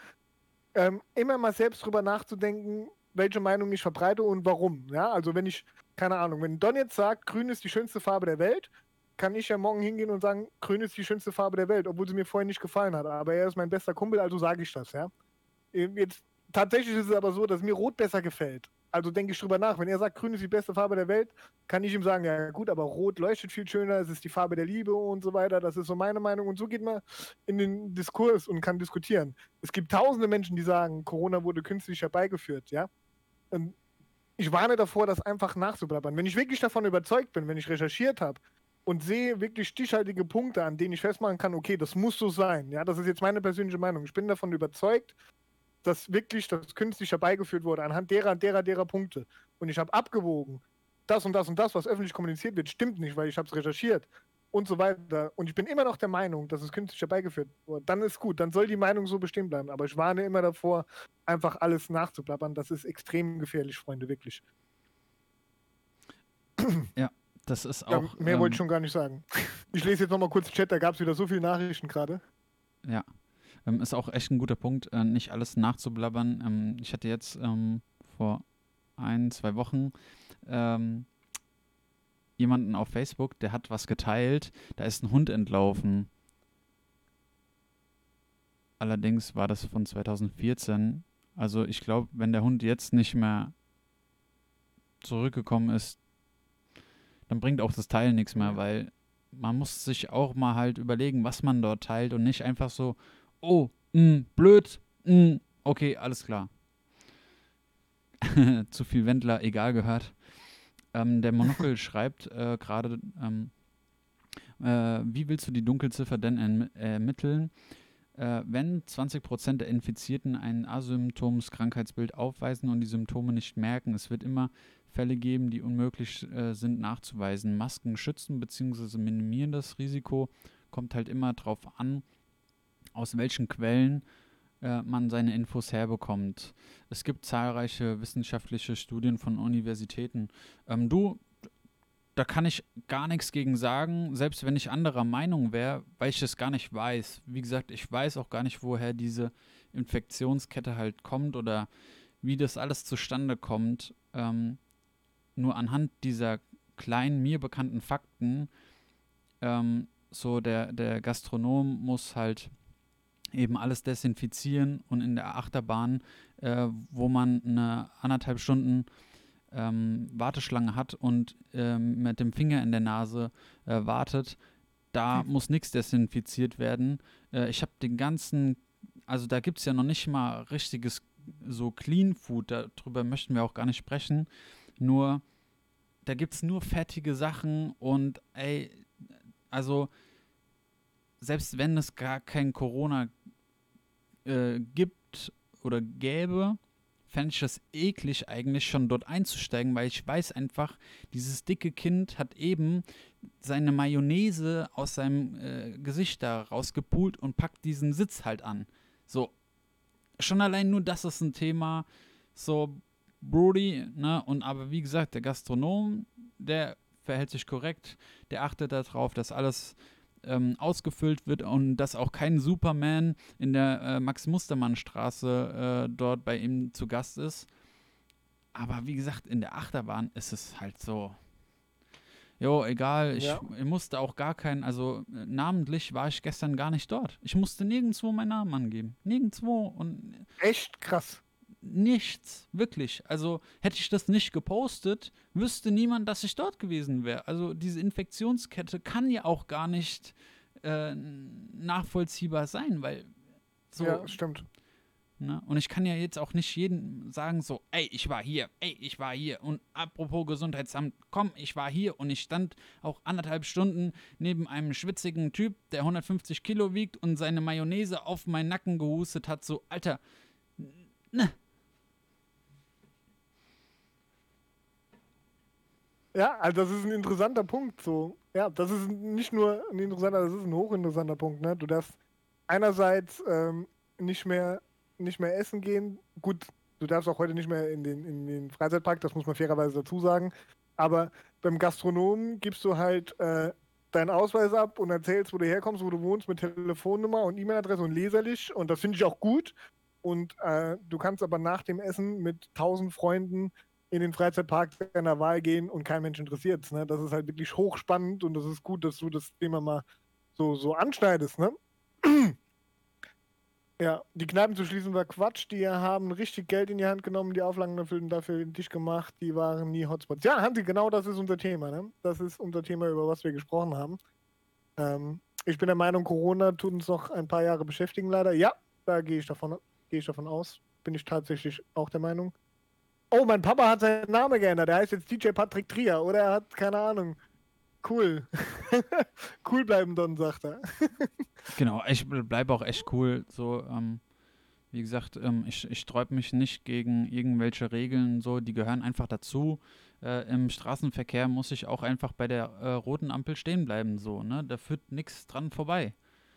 B: ähm, immer mal selbst drüber nachzudenken, welche Meinung ich verbreite und warum. Ja, also wenn ich, keine Ahnung, wenn Don jetzt sagt, grün ist die schönste Farbe der Welt, kann ich ja morgen hingehen und sagen, grün ist die schönste Farbe der Welt, obwohl sie mir vorher nicht gefallen hat. Aber er ist mein bester Kumpel, also sage ich das, ja. Ähm, Jetzt, tatsächlich ist es aber so, dass mir Rot besser gefällt. Also denke ich drüber nach. Wenn er sagt, grün ist die beste Farbe der Welt, kann ich ihm sagen, ja gut, aber Rot leuchtet viel schöner, es ist die Farbe der Liebe und so weiter. Das ist so meine Meinung. Und so geht man in den Diskurs und kann diskutieren. Es gibt tausende Menschen, die sagen, Corona wurde künstlich herbeigeführt, ja. Und ich warne davor, das einfach nachzublabbern. Wenn ich wirklich davon überzeugt bin, wenn ich recherchiert habe und sehe wirklich stichhaltige Punkte, an denen ich festmachen kann, okay, das muss so sein. Ja, das ist jetzt meine persönliche Meinung. Ich bin davon überzeugt, dass wirklich das künstlich herbeigeführt wurde, anhand derer, derer, derer Punkte. Und ich habe abgewogen, das und das und das, was öffentlich kommuniziert wird, stimmt nicht, weil ich habe es recherchiert und so weiter. Und ich bin immer noch der Meinung, dass es künstlich herbeigeführt wurde. Dann ist gut, dann soll die Meinung so bestehen bleiben. Aber ich warne immer davor, einfach alles nachzuplappern. Das ist extrem gefährlich, Freunde, wirklich.
A: Das ist
B: Ja,
A: auch.
B: mehr
A: ähm,
B: wollte ich schon gar nicht sagen. Ich lese jetzt nochmal kurz Chat, da gab es wieder so viele Nachrichten gerade.
A: Ja, ähm, ist auch echt ein guter Punkt, äh, nicht alles nachzublabbern. Ähm, ich hatte jetzt ähm, vor ein, zwei Wochen ähm, jemanden auf Facebook, der hat was geteilt, da ist ein Hund entlaufen. Allerdings war das von 2014. Also ich glaube, wenn der Hund jetzt nicht mehr zurückgekommen ist, dann bringt auch das Teilen nichts mehr, weil man muss sich auch mal halt überlegen, was man dort teilt und nicht einfach so, oh, mh, blöd, mh, okay, alles klar. Zu viel Wendler, egal gehört. Ähm, der Monokel schreibt äh, gerade, ähm, äh, wie willst du die Dunkelziffer denn erm- ermitteln? Äh, wenn 20% der Infizierten ein asymptomes Krankheitsbild aufweisen und die Symptome nicht merken, es wird immer Fälle geben, die unmöglich äh, sind nachzuweisen. Masken schützen bzw. minimieren das Risiko, kommt halt immer darauf an, aus welchen Quellen äh, man seine Infos herbekommt. Es gibt zahlreiche wissenschaftliche Studien von Universitäten. Ähm, du, da kann ich gar nichts gegen sagen, selbst wenn ich anderer Meinung wäre, weil ich es gar nicht weiß. Wie gesagt, ich weiß auch gar nicht, woher diese Infektionskette halt kommt oder wie das alles zustande kommt. Ähm, nur anhand dieser kleinen, mir bekannten Fakten, ähm, so der, der Gastronom muss halt eben alles desinfizieren und in der Achterbahn, äh, wo man eine anderthalb Stunden ähm, Warteschlange hat und ähm, mit dem Finger in der Nase äh, wartet, da muss nichts desinfiziert werden. Äh, ich habe den ganzen, also da gibt es ja noch nicht mal richtiges so Clean Food, darüber möchten wir auch gar nicht sprechen. Nur, da gibt es nur fertige Sachen und ey, also selbst wenn es gar kein Corona äh, gibt oder gäbe, fände ich das eklig eigentlich schon dort einzusteigen, weil ich weiß einfach, dieses dicke Kind hat eben seine Mayonnaise aus seinem äh, Gesicht da rausgepult und packt diesen Sitz halt an. So, schon allein nur das ist ein Thema. So, Brody, ne? Und aber wie gesagt, der Gastronom, der verhält sich korrekt, der achtet darauf, dass alles ähm, ausgefüllt wird und dass auch kein Superman in der äh, Max-Mustermann-Straße äh, dort bei ihm zu Gast ist. Aber wie gesagt, in der Achterbahn ist es halt so. Jo, egal, ich,
B: Ja.
A: ich musste auch gar keinen, also äh, namentlich war ich gestern gar nicht dort. Ich musste nirgendwo meinen Namen angeben. Nirgendwo und
B: Echt krass.
A: Nichts, wirklich. Also hätte ich das nicht gepostet, wüsste niemand, dass ich dort gewesen wäre. Also diese Infektionskette kann ja auch gar nicht äh, nachvollziehbar sein, weil so,
B: Ja, stimmt.
A: ne? Und ich kann ja jetzt auch nicht jedem sagen so, ey, ich war hier, ey, ich war hier. Und apropos Gesundheitsamt, komm, ich war hier und ich stand auch anderthalb Stunden neben einem schwitzigen Typ, der 150 Kilo wiegt und seine Mayonnaise auf meinen Nacken gehustet hat, so, Alter, ne,
B: Ja, also das ist ein interessanter Punkt. So, ja, das ist nicht nur ein interessanter, das ist ein hochinteressanter Punkt. Ne? Du darfst einerseits ähm, nicht mehr nicht mehr essen gehen. Gut, du darfst auch heute nicht mehr in den, in den Freizeitpark, das muss man fairerweise dazu sagen. Aber beim Gastronomen gibst du halt äh, deinen Ausweis ab und erzählst, wo du herkommst, wo du wohnst, mit Telefonnummer und E-Mail-Adresse und leserlich. Und das finde ich auch gut. Und äh, du kannst aber nach dem Essen mit tausend Freunden in den Freizeitpark deiner Wahl gehen und kein Mensch interessiert ne? Das ist halt wirklich hochspannend und das ist gut, dass du das Thema mal so, so anschneidest, ne? Ja, die Kneipen zu schließen war Quatsch. Die haben richtig Geld in die Hand genommen, die Auflagen und dafür den Tisch gemacht. Die waren nie Hotspots. Ja, Hansi, genau das ist unser Thema. Ne? Das ist unser Thema, über was wir gesprochen haben. Ähm, ich bin der Meinung, Corona tut uns noch ein paar Jahre beschäftigen, leider. Ja, da gehe ich gehe ich davon aus. Bin ich tatsächlich auch der Meinung. Oh, mein Papa hat seinen Namen geändert. Der heißt jetzt DJ Patrick Trier. Oder er hat, keine Ahnung. Cool. cool bleiben, Don, sagt er.
A: Genau, ich bleibe auch echt cool. So, ähm, wie gesagt, ähm, ich, ich sträub mich nicht gegen irgendwelche Regeln, so, die gehören einfach dazu. Äh, Im Straßenverkehr muss ich auch einfach bei der äh, roten Ampel stehen bleiben, so, ne? Da führt nichts dran vorbei.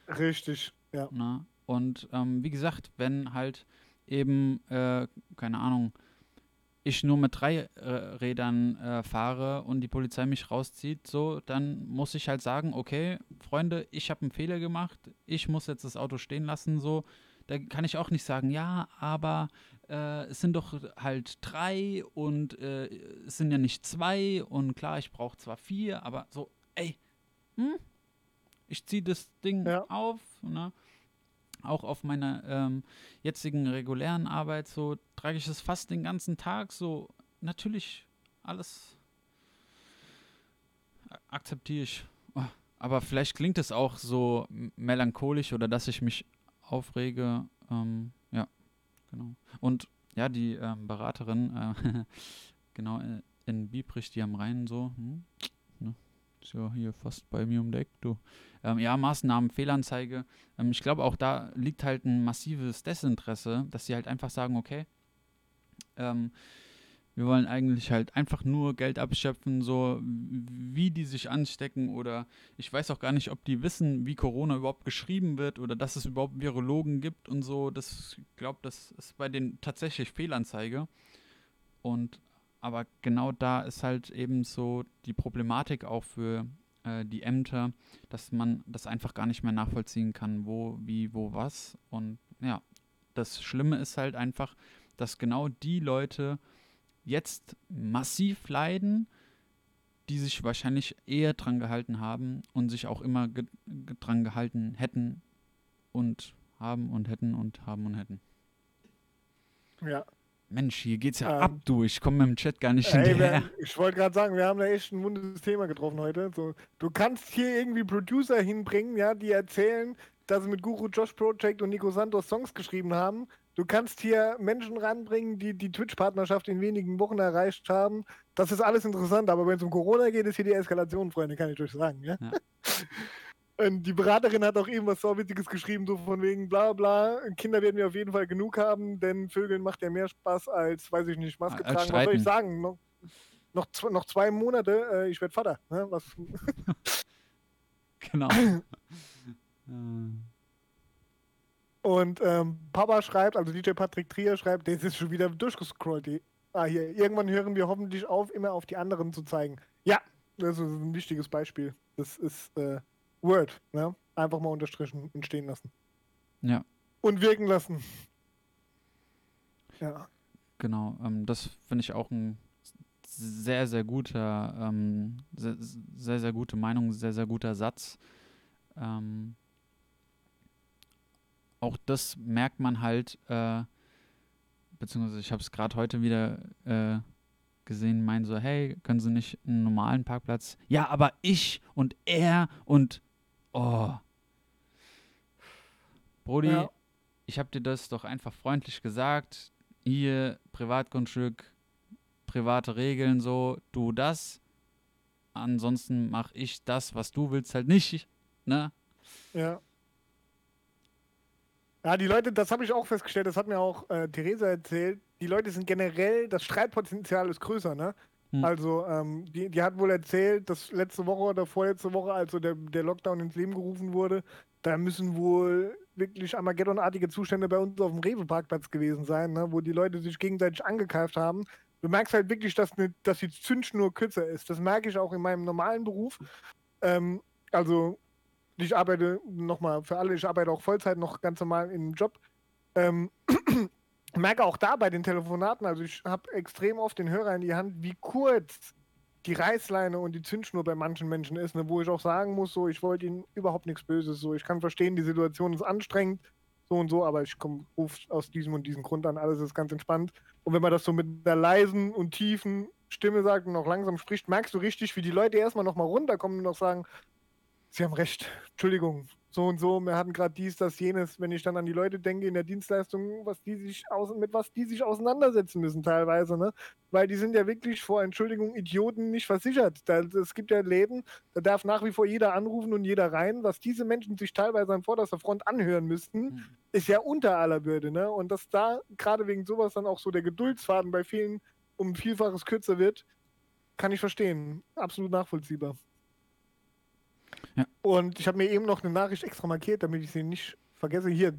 B: Richtig, ja.
A: Ne? Und ähm, wie gesagt, wenn halt eben, äh, keine Ahnung, ich nur mit drei äh, Rädern äh, fahre und die Polizei mich rauszieht, so, dann muss ich halt sagen, okay, Freunde, ich habe einen Fehler gemacht, ich muss jetzt das Auto stehen lassen, so. Da kann ich auch nicht sagen, ja, aber äh, es sind doch halt drei und äh, es sind ja nicht zwei und klar, ich brauche zwar vier, aber so, ey, hm? ich ziehe das Ding
B: Ja.
A: auf, ne? Auch auf meiner ähm, jetzigen regulären Arbeit, so trage ich es fast den ganzen Tag, so natürlich alles akzeptiere ich. Aber vielleicht klingt es auch so melancholisch oder dass ich mich aufrege. Ähm, ja, genau. Und ja, die ähm, Beraterin, äh, genau, äh, in Biebrich, die am Rhein so, hm, ist ja hier fast bei mir um der Ecke, du. Ähm, ja, Maßnahmen, Fehlanzeige. Ähm, ich glaube, auch da liegt halt ein massives Desinteresse, dass sie halt einfach sagen, okay, ähm, wir wollen eigentlich halt einfach nur Geld abschöpfen, so wie die sich anstecken oder ich weiß auch gar nicht, ob die wissen, wie Corona überhaupt geschrieben wird oder dass es überhaupt Virologen gibt und so. Das, ich glaube, das ist bei denen tatsächlich Fehlanzeige. Und aber genau da ist halt eben so die Problematik auch für äh, die Ämter, dass man das einfach gar nicht mehr nachvollziehen kann, wo, wie, wo, was. Und ja, das Schlimme ist halt einfach, dass genau die Leute jetzt massiv leiden, die sich wahrscheinlich eher dran gehalten haben und sich auch immer ge dran gehalten hätten und haben und hätten und haben und hätten.
B: Ja.
A: Mensch, hier geht's ja
B: Ähm,
A: ab, du. Ich komme mit dem Chat gar nicht
B: Ey,
A: hinterher.
B: wir, ich wollte gerade sagen, wir haben da echt ein wunderbares Thema getroffen heute. So, du kannst hier irgendwie Producer hinbringen, ja, die erzählen, dass sie mit Guru Josh Project und Nico Santos Songs geschrieben haben. Du kannst hier Menschen ranbringen, die die Twitch-Partnerschaft in wenigen Wochen erreicht haben. Das ist alles interessant, aber wenn es um Corona geht, ist hier die Eskalation, Freunde, kann ich euch sagen. Ja?
A: Ja.
B: Und die Beraterin hat auch irgendwas so Witziges geschrieben, so von wegen bla bla. Kinder werden wir auf jeden Fall genug haben, denn Vögeln macht ja mehr Spaß als, weiß ich nicht, Maske tragen. Was soll ich sagen? Noch, noch, noch zwei Monate, äh, ich werde Vater. Ne? Was,
A: Genau. äh,
B: Und ähm, Papa schreibt, also DJ Patrick Trier schreibt, der ist schon wieder durchgescrollt. Die, ah, hier, irgendwann hören wir hoffentlich auf, immer auf die anderen zu zeigen. Ja, das ist ein wichtiges Beispiel. Das ist äh, Word, ne? Einfach mal unterstrichen und stehen lassen.
A: ja,
B: Und wirken lassen. Ja.
A: genau. Ähm, das finde ich auch ein sehr, sehr guter, ähm, sehr, sehr, sehr gute Meinung, sehr, sehr guter Satz. Ähm, auch das merkt man halt, äh, beziehungsweise ich habe es gerade heute wieder äh, gesehen, meinen so, hey, können Sie nicht einen normalen Parkplatz? Ja, aber ich und er und oh. Brody,
B: Ja.
A: ich habe dir das doch einfach freundlich gesagt. Hier, Privatgrundstück, private Regeln, so, du das. Ansonsten mache ich das, was du willst, halt nicht. Ne?
B: Ja. Ja, die Leute, das habe ich auch festgestellt, das hat mir auch äh, Theresa erzählt. Die Leute sind generell, das Streitpotenzial ist größer, ne?
A: Hm.
B: Also, ähm, die, die hat wohl erzählt, dass letzte Woche oder vorletzte Woche, als so der, der Lockdown ins Leben gerufen wurde, da müssen wohl wirklich Armageddon-artige Zustände bei uns auf dem Rewe-Parkplatz gewesen sein, ne? wo die Leute sich gegenseitig angekeift haben. Du merkst halt wirklich, dass, ne, dass die Zündschnur kürzer ist. Das merke ich auch in meinem normalen Beruf. Ähm, also, ich arbeite nochmal für alle, ich arbeite auch Vollzeit noch ganz normal im Job. Ähm, merke auch da bei den Telefonaten, also ich habe extrem oft den Hörer in die Hand, wie kurz die Reißleine und die Zündschnur bei manchen Menschen ist, ne, wo ich auch sagen muss, so, ich wollte ihnen überhaupt nichts Böses, so, ich kann verstehen, die Situation ist anstrengend, so und so, aber ich rufe aus diesem und diesem Grund an, alles ist ganz entspannt. Und wenn man das so mit einer leisen und tiefen Stimme sagt und auch langsam spricht, merkst du richtig, wie die Leute erstmal nochmal runterkommen und noch sagen, Sie haben recht, Entschuldigung, so und so, wir hatten gerade dies, das, jenes, wenn ich dann an die Leute denke in der Dienstleistung, was die sich aus, mit was die sich auseinandersetzen müssen teilweise, ne? Weil die sind ja wirklich vor Entschuldigung Idioten nicht versichert. Da, es gibt ja Läden, da darf nach wie vor jeder anrufen und jeder rein. Was diese Menschen sich teilweise an vorderster Front anhören müssten,
A: Hm.
B: ist ja unter aller Würde, ne? Und dass da gerade wegen sowas dann auch so der Geduldsfaden bei vielen um Vielfaches kürzer wird, kann ich verstehen. Absolut nachvollziehbar. Und ich habe mir eben noch eine Nachricht extra markiert, damit ich sie nicht vergesse. Hier,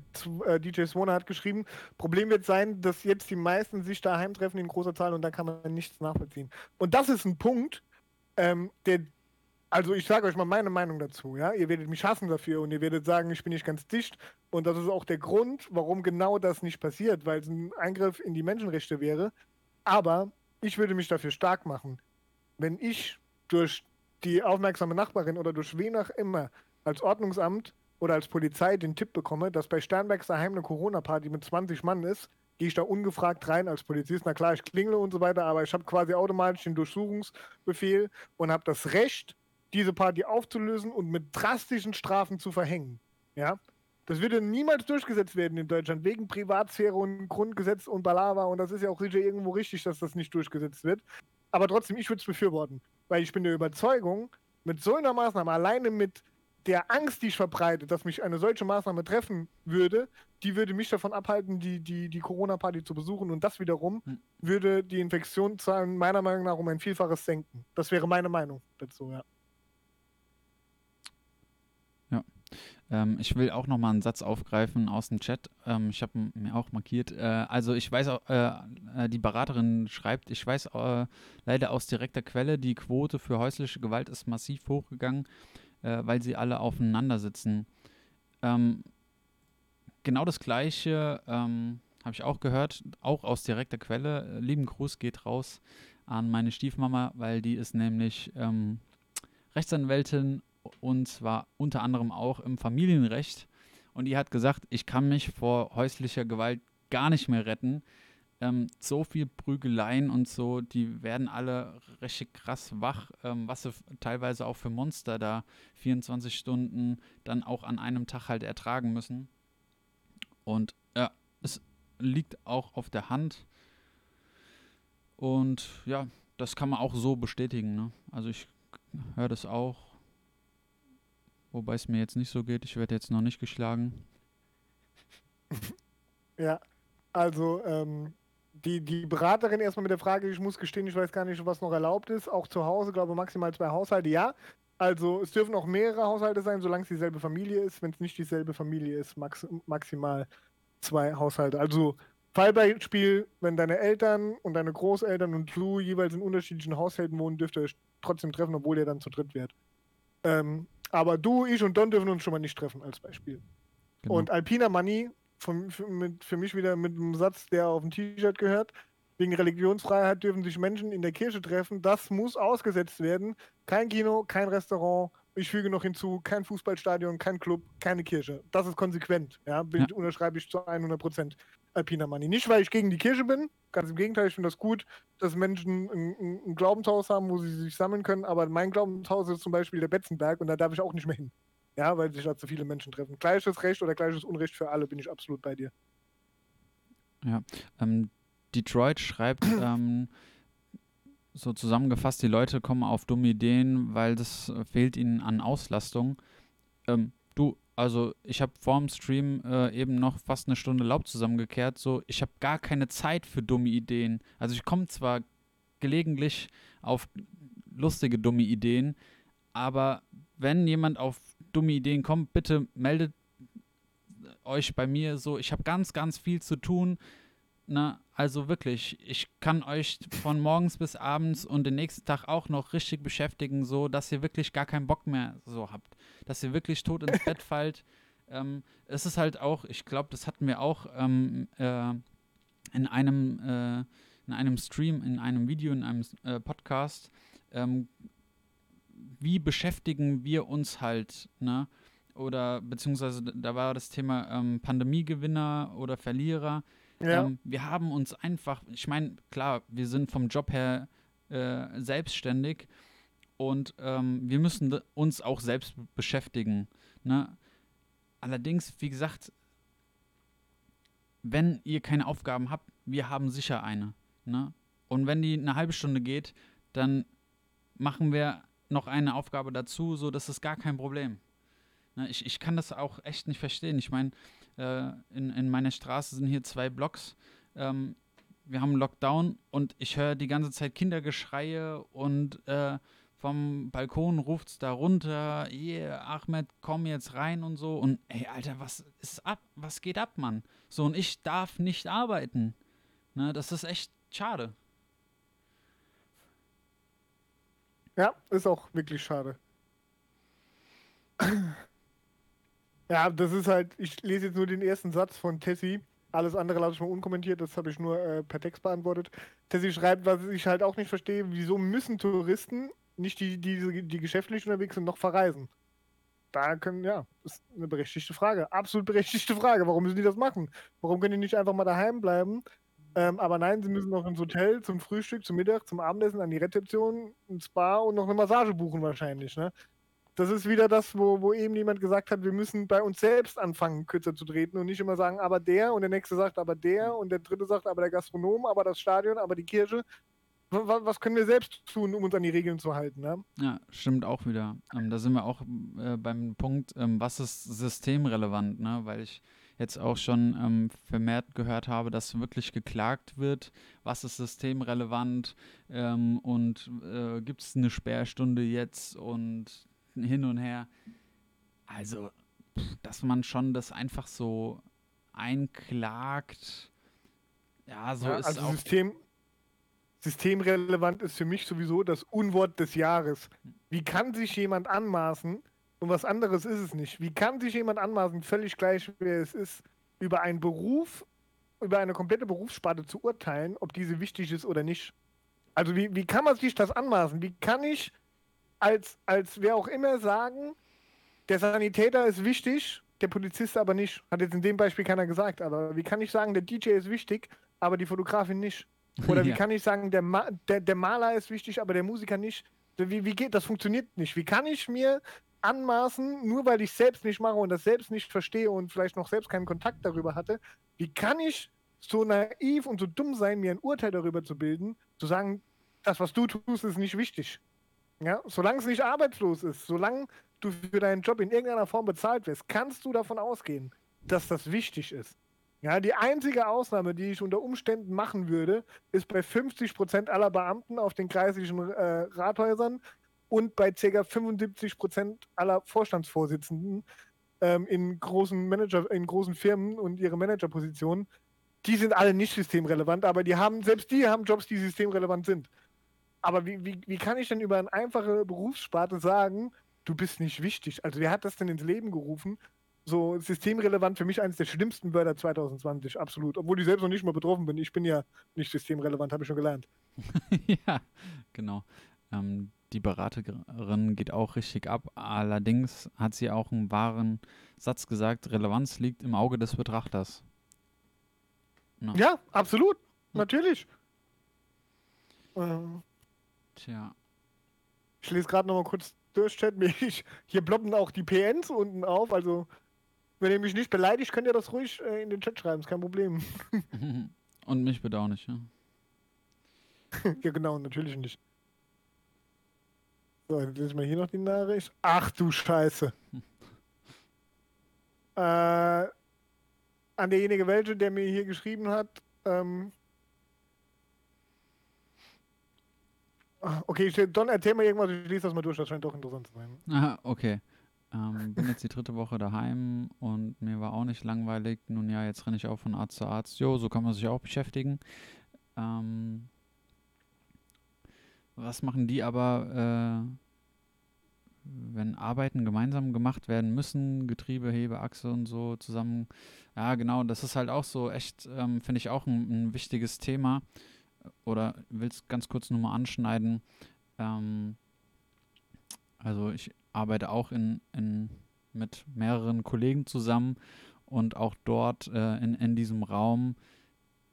B: äh, DJ Swana hat geschrieben, Problem wird sein, dass jetzt die meisten sich daheim treffen in großer Zahl und da kann man nichts nachvollziehen. Und das ist ein Punkt, ähm, der, also ich sage euch mal meine Meinung dazu, ja. Ihr werdet mich hassen dafür und ihr werdet sagen, ich bin nicht ganz dicht. Und das ist auch der Grund, warum genau das nicht passiert, weil es ein Eingriff in die Menschenrechte wäre. Aber ich würde mich dafür stark machen, wenn ich durch die aufmerksame Nachbarin oder durch wen auch immer als Ordnungsamt oder als Polizei den Tipp bekomme, dass bei Sternbergs daheim eine Corona-Party mit 20 Mann ist, gehe ich da ungefragt rein als Polizist. Na klar, ich klingle und so weiter, aber ich habe quasi automatisch den Durchsuchungsbefehl und habe das Recht, diese Party aufzulösen und mit drastischen Strafen zu verhängen. Ja, das würde niemals durchgesetzt werden in Deutschland, wegen Privatsphäre und Grundgesetz und Balava. Und das ist ja auch sicher irgendwo richtig, dass das nicht durchgesetzt wird. Aber trotzdem, ich würde es befürworten. Weil ich bin der Überzeugung, mit so einer Maßnahme, alleine mit der Angst, die ich verbreite, dass mich eine solche Maßnahme treffen würde, die würde mich davon abhalten, die, die, die Corona-Party zu besuchen. Und das wiederum
A: Hm.
B: würde die Infektionszahlen meiner Meinung nach um ein Vielfaches senken. Das wäre meine Meinung dazu, ja.
A: Ähm, ich will auch nochmal einen Satz aufgreifen aus dem Chat. Ähm, ich habe mir auch markiert. Äh, also ich weiß äh, äh, die Beraterin schreibt, ich weiß äh, leider aus direkter Quelle, die Quote für häusliche Gewalt ist massiv hochgegangen, äh, weil sie alle aufeinander sitzen. Ähm, genau das gleiche ähm, habe ich auch gehört, auch aus direkter Quelle. Äh, Lieben Gruß geht raus an meine Stiefmama, weil die ist nämlich ähm, Rechtsanwältin und zwar unter anderem auch im Familienrecht. Und die hat gesagt, ich kann mich vor häuslicher Gewalt gar nicht mehr retten. Ähm, so viel Prügeleien und so, die werden alle richtig krass wach, ähm, was sie teilweise auch für Monster da 24 Stunden dann auch an einem Tag halt ertragen müssen. Und ja, es liegt auch auf der Hand. Und ja, das kann man auch so bestätigen. Ne? Also ich höre das auch. Wobei es mir jetzt nicht so geht. Ich werde jetzt noch nicht geschlagen.
B: Ja, also ähm, die, die Beraterin erstmal mit der Frage, ich muss gestehen, ich weiß gar nicht, was noch erlaubt ist. Auch zu Hause, glaube maximal zwei Haushalte, ja. Also es dürfen auch mehrere Haushalte sein, solange es dieselbe Familie ist. Wenn es nicht dieselbe Familie ist, max maximal zwei Haushalte. Also Fallbeispiel, wenn deine Eltern und deine Großeltern und du jeweils in unterschiedlichen Haushalten wohnen, dürft ihr euch trotzdem treffen, obwohl ihr dann zu dritt werdet. Ähm, aber du, ich und Don dürfen uns schon mal nicht treffen, als Beispiel.
A: Genau.
B: Und Alpina Money, von, für, für mich wieder mit einem Satz, der auf dem T-Shirt gehört, wegen Religionsfreiheit dürfen sich Menschen in der Kirche treffen. Das muss ausgesetzt werden. Kein Kino, kein Restaurant. Ich füge noch hinzu, kein Fußballstadion, kein Club, keine Kirche. Das ist konsequent. Ja, Bild unterschreibe ich zu 100 Prozent Alpina Money. Nicht, weil ich gegen die Kirche bin. Ganz im Gegenteil, ich finde das gut, dass Menschen ein, ein, Glaubenshaus haben, wo sie sich sammeln können. Aber mein Glaubenshaus ist zum Beispiel der Betzenberg und da darf ich auch nicht mehr hin. Ja, weil sich da zu viele Menschen treffen. Gleiches Recht oder gleiches Unrecht für alle, bin ich absolut bei dir.
A: Ja, ähm, Detroit schreibt ähm, so zusammengefasst, die Leute kommen auf dumme Ideen, weil das fehlt ihnen an Auslastung. Ähm, du, also ich habe vorm Stream äh, eben noch fast eine Stunde Laub zusammengekehrt. So, ich habe gar keine Zeit für dumme Ideen. Also ich komme zwar gelegentlich auf lustige dumme Ideen, aber wenn jemand auf dumme Ideen kommt, bitte meldet euch bei mir so. Ich habe ganz, ganz viel zu tun. Na, also wirklich, ich kann euch von morgens bis abends und den nächsten Tag auch noch richtig beschäftigen, so dass ihr wirklich gar keinen Bock mehr so habt. Dass ihr wirklich tot ins Bett fallt. Ähm, es ist halt auch, ich glaube, das hatten wir auch ähm, äh, in einem äh, in einem Stream, in einem Video, in einem äh, Podcast. Ähm, wie beschäftigen wir uns halt, ne? Oder beziehungsweise da war das Thema ähm, Pandemiegewinner oder Verlierer.
B: Ja.
A: Ähm, wir haben uns einfach, ich meine, klar, wir sind vom Job her äh, selbstständig und ähm, wir müssen uns auch selbst beschäftigen. Ne? Allerdings, wie gesagt, wenn ihr keine Aufgaben habt, wir haben sicher eine. Ne? Und wenn die eine halbe Stunde geht, dann machen wir noch eine Aufgabe dazu, so das ist gar kein Problem. Ne? Ich, ich kann das auch echt nicht verstehen. Ich meine, äh, in, in meiner Straße sind hier zwei Blocks. Ähm, wir haben Lockdown und ich höre die ganze Zeit Kindergeschreie und äh, vom Balkon ruft es da runter, yeah, Ahmed, komm jetzt rein und so. Und ey, Alter, was ist ab? Was geht ab, Mann? So, und ich darf nicht arbeiten. Ne, das ist echt schade.
B: Ja, ist auch wirklich schade. Ja, das ist halt, ich lese jetzt nur den ersten Satz von Tessie. Alles andere lasse ich mal unkommentiert, das habe ich nur äh, per Text beantwortet. Tessie schreibt, was ich halt auch nicht verstehe, wieso müssen Touristen, nicht die, die, die geschäftlich unterwegs sind, noch verreisen? Da können, ja, ist eine berechtigte Frage. Absolut berechtigte Frage. Warum müssen die das machen? Warum können die nicht einfach mal daheim bleiben? Ähm, aber nein, sie müssen noch ins Hotel zum Frühstück, zum Mittag, zum Abendessen, an die Rezeption, ins Spa und noch eine Massage buchen wahrscheinlich, ne? Das ist wieder das, wo, wo eben jemand gesagt hat, wir müssen bei uns selbst anfangen, kürzer zu treten und nicht immer sagen, aber der und der nächste sagt, aber der und der dritte sagt, aber der Gastronom, aber das Stadion, aber die Kirche. Was, können wir selbst tun, um uns an die Regeln zu halten? Ne?
A: Ja, stimmt auch wieder. Ähm, da sind wir auch äh, beim Punkt, ähm, was ist systemrelevant, ne? Weil ich jetzt auch schon ähm, vermehrt gehört habe, dass wirklich geklagt wird, was ist systemrelevant ähm, und äh, gibt es eine Sperrstunde jetzt und hin und her. Also, dass man schon das einfach so einklagt, ja, so
B: Ja,
A: ist
B: also
A: auch.
B: System, systemrelevant ist für mich sowieso das Unwort des Jahres. Wie kann sich jemand anmaßen, und was anderes ist es nicht, wie kann sich jemand anmaßen, völlig gleich wer es ist, über einen Beruf, über eine komplette Berufssparte zu urteilen, ob diese wichtig ist oder nicht? Also wie, wie kann man sich das anmaßen? Wie kann ich als, als wer auch immer sagen, der Sanitäter ist wichtig, der Polizist aber nicht? Hat jetzt in dem Beispiel keiner gesagt, aber wie kann ich sagen, der DJ ist wichtig, aber die Fotografin nicht? Oder wie
A: Ja.
B: kann ich sagen, der, Ma der, der Maler ist wichtig, aber der Musiker nicht? Wie, wie geht das? Funktioniert nicht. Wie kann ich mir anmaßen, nur weil ich selbst nicht mache und das selbst nicht verstehe und vielleicht noch selbst keinen Kontakt darüber hatte, wie kann ich so naiv und so dumm sein, mir ein Urteil darüber zu bilden, zu sagen, das, was du tust, ist nicht wichtig. Ja, solange es nicht arbeitslos ist, solange du für deinen Job in irgendeiner Form bezahlt wirst, kannst du davon ausgehen, dass das wichtig ist. Ja, die einzige Ausnahme, die ich unter Umständen machen würde, ist bei 50 Prozent aller Beamten auf den kreislichen äh, Rathäusern und bei ca. 75 Prozent aller Vorstandsvorsitzenden ähm, in großen Manager, in großen Firmen und ihre Managerpositionen. Die sind alle nicht systemrelevant, aber die haben, selbst die haben Jobs, die systemrelevant sind. Aber wie, wie, wie kann ich denn über eine einfache Berufssparte sagen, du bist nicht wichtig? Also wer hat das denn ins Leben gerufen? So systemrelevant für mich eines der schlimmsten Wörter 2020, absolut. Obwohl ich selbst noch nicht mal betroffen bin. Ich bin ja nicht systemrelevant, habe ich schon gelernt.
A: ja, genau. Ähm, die Beraterin geht auch richtig ab. Allerdings hat sie auch einen wahren Satz gesagt: Relevanz liegt im Auge des Betrachters.
B: Na. Ja, absolut. Natürlich. Ähm,
A: Tja.
B: Ich lese gerade noch mal kurz durch, Chat. Hier ploppen auch die PNs unten auf. Also, wenn ihr mich nicht beleidigt, könnt ihr das ruhig äh, in den Chat schreiben. Ist kein Problem.
A: Und mich bitte auch nicht, ja?
B: ja, genau, natürlich nicht. So, jetzt lese ich mal hier noch die Nachricht. Ach du Scheiße. äh, an derjenige welche, der mir hier geschrieben hat, ähm, Okay, Don, erzähl mal irgendwas, ich lese das mal durch, das scheint doch interessant zu sein.
A: Aha, okay. Ähm, bin jetzt die dritte Woche daheim und mir war auch nicht langweilig. Nun ja, jetzt renne ich auch von Arzt zu Arzt. Jo, so kann man sich auch beschäftigen. Ähm, was machen die aber, äh, wenn Arbeiten gemeinsam gemacht werden müssen, Getriebe, Hebe, Achse und so zusammen? Ja, genau, das ist halt auch so echt, ähm, finde ich auch ein, ein, wichtiges Thema. Oder will es ganz kurz nur mal anschneiden. Ähm, also ich arbeite auch in, in, mit mehreren Kollegen zusammen und auch dort äh, in, in diesem Raum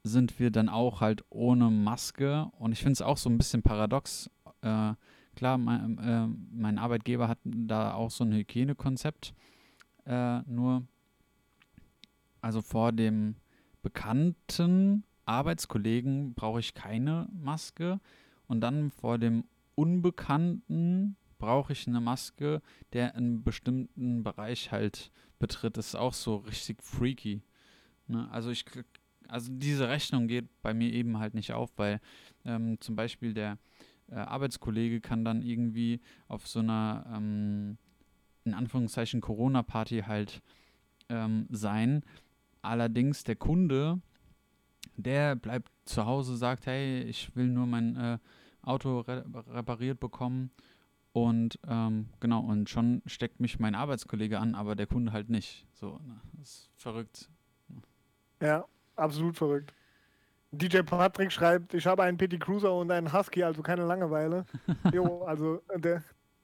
A: sind wir dann auch halt ohne Maske. Und ich finde es auch so ein bisschen paradox. Äh, klar, mein, äh, mein, Arbeitgeber hat da auch so ein Hygienekonzept. Äh, nur, also vor dem bekannten Arbeitskollegen brauche ich keine Maske. Und dann vor dem Unbekannten brauche ich eine Maske, der einen bestimmten Bereich halt betritt. Das ist auch so richtig freaky. Ne? Also ich also diese Rechnung geht bei mir eben halt nicht auf, weil ähm, zum Beispiel der äh, Arbeitskollege kann dann irgendwie auf so einer ähm, in Anführungszeichen Corona-Party halt ähm, sein. Allerdings der Kunde, der bleibt zu Hause, sagt, hey, ich will nur mein äh, Auto re repariert bekommen und ähm, genau, und schon steckt mich mein Arbeitskollege an, aber der Kunde halt nicht. So, ne? das ist verrückt.
B: Ja, absolut verrückt. DJ Patrick schreibt, ich habe einen Petty Cruiser und einen Husky, also keine Langeweile. jo, also der,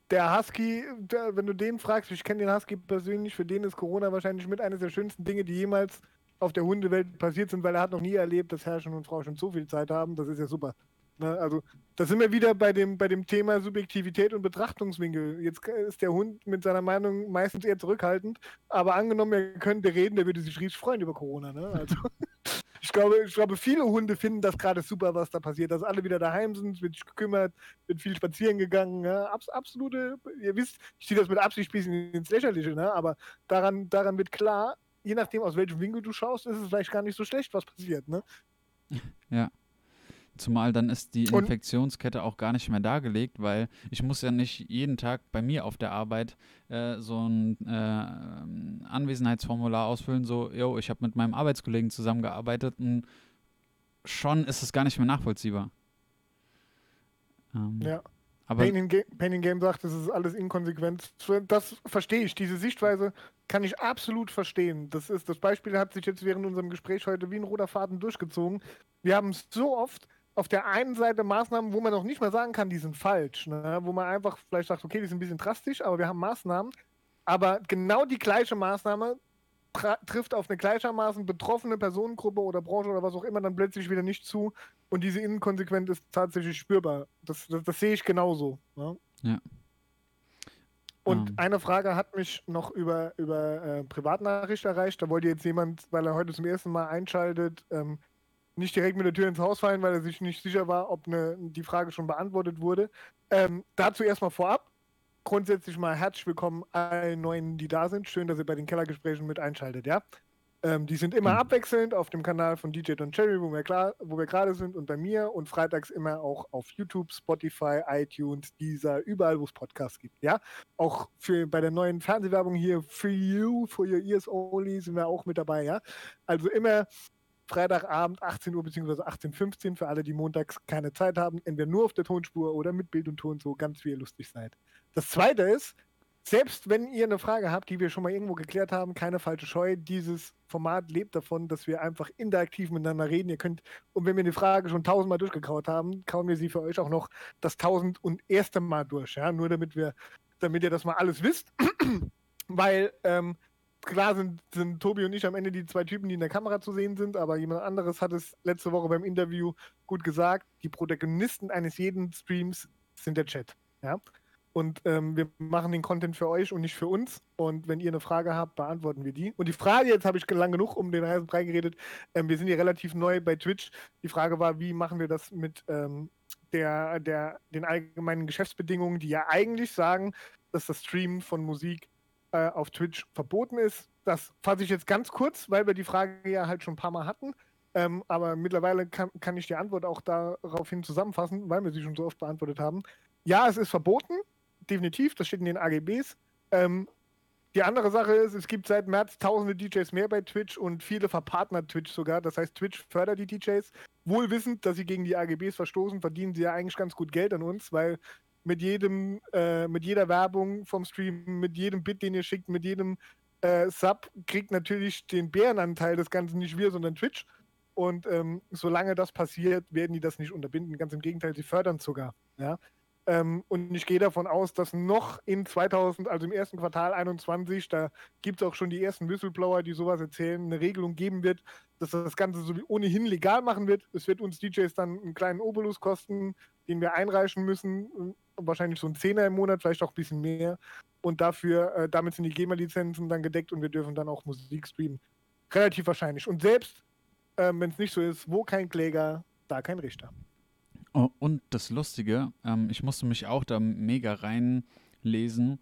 B: der Husky, der, wenn du den fragst, ich kenne den Husky persönlich, für den ist Corona wahrscheinlich mit eines der schönsten Dinge, die jemals auf der Hundewelt passiert sind, weil er hat noch nie erlebt, dass Herrchen und Frau schon so viel Zeit haben. Das ist ja super. Ne? Also da sind wir wieder bei dem, bei dem Thema Subjektivität und Betrachtungswinkel. Jetzt ist der Hund mit seiner Meinung meistens eher zurückhaltend, aber angenommen, er könnte reden, der würde sich riesig freuen über Corona. Ne? Also ich glaube, ich glaube, viele Hunde finden das gerade super, was da passiert, dass alle wieder daheim sind, wird sich gekümmert, wird viel spazieren gegangen. Ne? Abs absolute, ihr wisst, ich ziehe das mit Absicht ein bisschen ins Lächerliche, ne? aber daran, daran wird klar, je nachdem, aus welchem Winkel du schaust, ist es vielleicht gar nicht so schlecht, was passiert. Ne?
A: Ja. Zumal dann ist die Infektionskette auch gar nicht mehr dargelegt, weil ich muss ja nicht jeden Tag bei mir auf der Arbeit äh, so ein äh, Anwesenheitsformular ausfüllen, so, yo, ich habe mit meinem Arbeitskollegen zusammengearbeitet und schon ist es gar nicht mehr nachvollziehbar.
B: Ähm, ja. Aber Pain in, Ga Pain in Game sagt, das ist alles inkonsequent. Das verstehe ich. Diese Sichtweise kann ich absolut verstehen. Das ist das Beispiel hat sich jetzt während unserem Gespräch heute wie ein roter Faden durchgezogen. Wir haben so oft auf der einen Seite Maßnahmen, wo man noch nicht mal sagen kann, die sind falsch. Ne? Wo man einfach vielleicht sagt, okay, die sind ein bisschen drastisch, aber wir haben Maßnahmen. Aber genau die gleiche Maßnahme trifft auf eine gleichermaßen betroffene Personengruppe oder Branche oder was auch immer dann plötzlich wieder nicht zu. Und diese Inkonsequenz ist tatsächlich spürbar. Das, das, das sehe ich genauso. Ne?
A: Ja.
B: Und um. Ähm. eine Frage hat mich noch über, über äh, Privatnachricht erreicht. Da wollte jetzt jemand, weil er heute zum ersten Mal einschaltet, ähm, nicht direkt mit der Tür ins Haus fallen, weil er sich nicht sicher war, ob ne, die Frage schon beantwortet wurde. Ähm, dazu erstmal vorab. Grundsätzlich mal herzlich willkommen allen Neuen, die da sind. Schön, dass ihr bei den Kellergesprächen mit einschaltet, ja? Ähm, die sind immer
A: Mhm.
B: abwechselnd auf dem Kanal von DJ Don Cherry, wo wir, klar, wo wir gerade sind, und bei mir und freitags immer auch auf YouTube, Spotify, iTunes, dieser, überall, wo es Podcasts gibt, ja? Auch für bei der neuen Fernsehwerbung hier, for you, for your ears only, sind wir auch mit dabei, ja? Also immer Freitagabend 18 Uhr bzw. 18.15 Uhr für alle, die montags keine Zeit haben, entweder nur auf der Tonspur oder mit Bild und Ton, so ganz wie ihr lustig seid. Das zweite ist, selbst wenn ihr eine Frage habt, die wir schon mal irgendwo geklärt haben, keine falsche Scheu, dieses Format lebt davon, dass wir einfach interaktiv miteinander reden. Ihr könnt, und wenn wir die Frage schon tausendmal durchgekaut haben, kauen wir sie für euch auch noch das tausend und erste Mal durch, ja, nur damit wir, damit ihr das mal alles wisst, weil, ähm, klar sind, sind Tobi und ich am Ende die zwei Typen, die in der Kamera zu sehen sind, aber jemand anderes hat es letzte Woche beim Interview gut gesagt, die Protagonisten eines jeden Streams sind der Chat, ja. Und ähm, wir machen den Content für euch und nicht für uns. Und wenn ihr eine Frage habt, beantworten wir die. Und die Frage, jetzt habe ich lang genug um den heißen Brei geredet, ähm, wir sind hier relativ neu bei Twitch. Die Frage war, wie machen wir das mit ähm, der, der, den allgemeinen Geschäftsbedingungen, die ja eigentlich sagen, dass das Streamen von Musik äh, auf Twitch verboten ist. Das fasse ich jetzt ganz kurz, weil wir die Frage ja halt schon ein paar Mal hatten. Ähm, aber mittlerweile kann, kann ich die Antwort auch daraufhin zusammenfassen, weil wir sie schon so oft beantwortet haben. Ja, es ist verboten, definitiv, das steht in den AGBs. Ähm, die andere Sache ist, es gibt seit März tausende DJs mehr bei Twitch und viele verpartnert Twitch sogar. Das heißt, Twitch fördert die DJs. Wohl wissend, dass sie gegen die AGBs verstoßen, verdienen sie ja eigentlich ganz gut Geld an uns, weil mit jedem, äh, mit jeder Werbung vom Stream, mit jedem Bit, den ihr schickt, mit jedem äh, Sub, kriegt natürlich den Bärenanteil des Ganzen nicht wir, sondern Twitch. Und ähm, solange das passiert, werden die das nicht unterbinden. Ganz im Gegenteil, sie fördern sogar. Ja? Ähm, und ich gehe davon aus, dass noch in 2000, also im ersten Quartal 21, da gibt es auch schon die ersten Whistleblower, die sowas erzählen, eine Regelung geben wird, dass das Ganze so wie ohnehin legal machen wird. Es wird uns DJs dann einen kleinen Obolus kosten, den wir einreichen müssen. Wahrscheinlich so ein Zehner im Monat, vielleicht auch ein bisschen mehr. Und dafür, äh, damit sind die GEMA-Lizenzen dann gedeckt und wir dürfen dann auch Musik streamen. Relativ wahrscheinlich. Und selbst, ähm, wenn es nicht so ist, wo kein Kläger, da kein Richter.
A: Oh, und das Lustige, ähm, ich musste mich auch da mega reinlesen.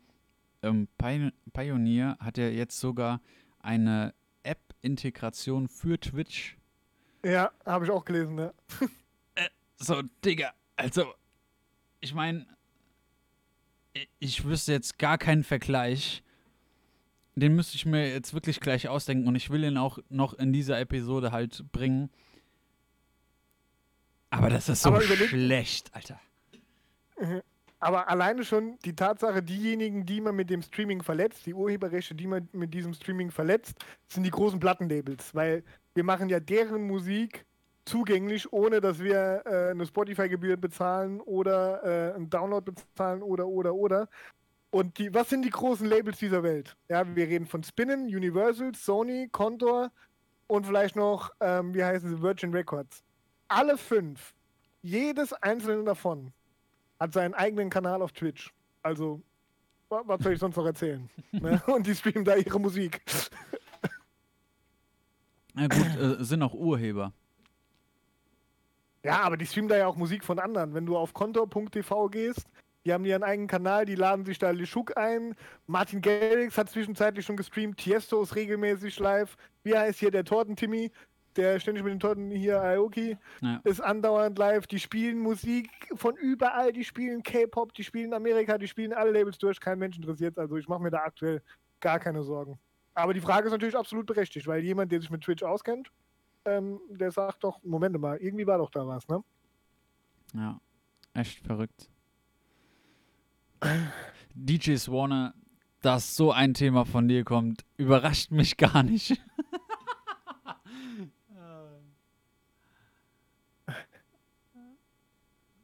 A: Ähm, Pi- Pioneer hat ja jetzt sogar eine App-Integration für Twitch.
B: Ja, habe ich auch gelesen, ja.
A: So, Digga, also, ich meine, ich wüsste jetzt gar keinen Vergleich. Den müsste ich mir jetzt wirklich gleich ausdenken und ich will ihn auch noch in dieser Episode halt bringen. Aber das ist so schlecht, Alter.
B: Aber alleine schon die Tatsache, diejenigen, die man mit dem Streaming verletzt, die Urheberrechte, die man mit diesem Streaming verletzt, sind die großen Plattenlabels. Weil wir machen ja deren Musik zugänglich, ohne dass wir äh, eine Spotify-Gebühr bezahlen oder äh, einen Download bezahlen oder, oder, oder. Und die, was sind die großen Labels dieser Welt? Ja, wir reden von Spinnen, Universal, Sony, Condor und vielleicht noch, ähm, wie heißen sie, Virgin Records. Alle fünf, jedes einzelne davon, hat seinen eigenen Kanal auf Twitch. Also, wa- was soll ich sonst noch erzählen? ne? Und die streamen da ihre Musik.
A: Na gut, äh, sind auch Urheber.
B: Ja, aber die streamen da ja auch Musik von anderen. Wenn du auf kontor.tv gehst, die haben ihren eigenen Kanal, die laden sich da Lischuk ein. Martin Garrix hat zwischenzeitlich schon gestreamt. Tiesto ist regelmäßig live. Wie heißt hier der Torten-Timmy? Der ständig mit den Torten hier, Aoki,
A: Ja.
B: ist andauernd live. Die spielen Musik von überall. Die spielen K-Pop, die spielen Amerika, die spielen alle Labels durch. Kein Mensch interessiert. Also ich mache mir da aktuell gar keine Sorgen. Aber die Frage ist natürlich absolut berechtigt, weil jemand, der sich mit Twitch auskennt, ähm, der sagt doch, Moment mal, irgendwie war doch da was, ne?
A: Ja, echt verrückt. DJ Warner, dass so ein Thema von dir kommt, überrascht mich gar nicht.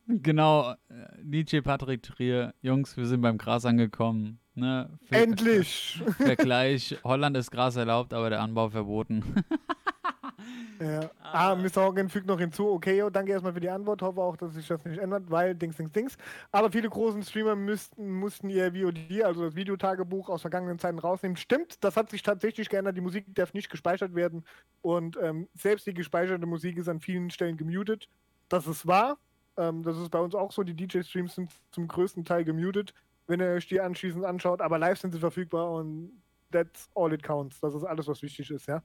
A: genau, äh, DJ Patrick Trier, Jungs, wir sind beim Gras angekommen. Ne? Ver-
B: Endlich!
A: Vergleich, Holland ist Gras erlaubt, aber der Anbau verboten.
B: Ja. Ah, Mr. Hogan fügt noch hinzu, okay, yo, danke erstmal für die Antwort, hoffe auch, dass sich das nicht ändert, weil Dings, Dings, Dings. Aber viele großen Streamer müssten, mussten ihr VOD, also das Videotagebuch aus vergangenen Zeiten rausnehmen. Stimmt, das hat sich tatsächlich geändert, die Musik darf nicht gespeichert werden und ähm, selbst die gespeicherte Musik ist an vielen Stellen gemutet. Das ist wahr, ähm, das ist bei uns auch so, die DJ-Streams sind zum größten Teil gemutet, wenn ihr euch die anschließend anschaut, aber live sind sie verfügbar und that's all it counts. Das ist alles, was wichtig ist, ja.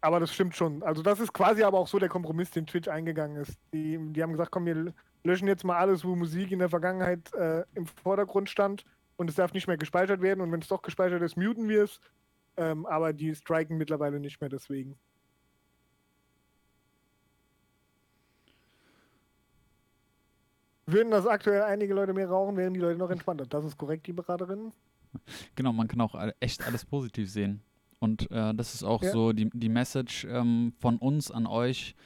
B: Aber das stimmt schon. Also das ist quasi aber auch so der Kompromiss, den Twitch eingegangen ist. Die, die haben gesagt, komm, wir löschen jetzt mal alles, wo Musik in der Vergangenheit äh, im Vordergrund stand und es darf nicht mehr gespeichert werden und wenn es doch gespeichert ist, muten wir es. Ähm, aber die striken mittlerweile nicht mehr deswegen. Würden das aktuell einige Leute mehr rauchen, wären die Leute noch entspannter. Das ist korrekt, die Beraterin.
A: Genau, man kann auch echt alles positiv sehen. Und äh, das ist auch
B: Ja.
A: so die, die Message ähm, von uns an euch.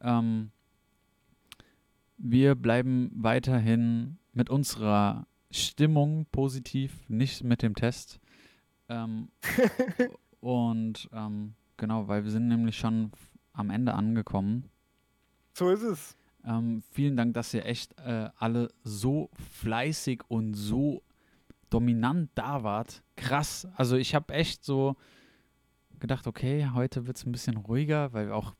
A: Ähm, wir bleiben weiterhin mit unserer Stimmung positiv, nicht mit dem Test. Ähm, und ähm, genau, weil wir sind nämlich schon am Ende angekommen.
B: So ist es.
A: Ähm, vielen Dank, dass ihr echt äh, alle so fleißig und so dominant da wart. Krass. Also ich habe echt so gedacht, okay, heute wird es ein bisschen ruhiger, weil wir auch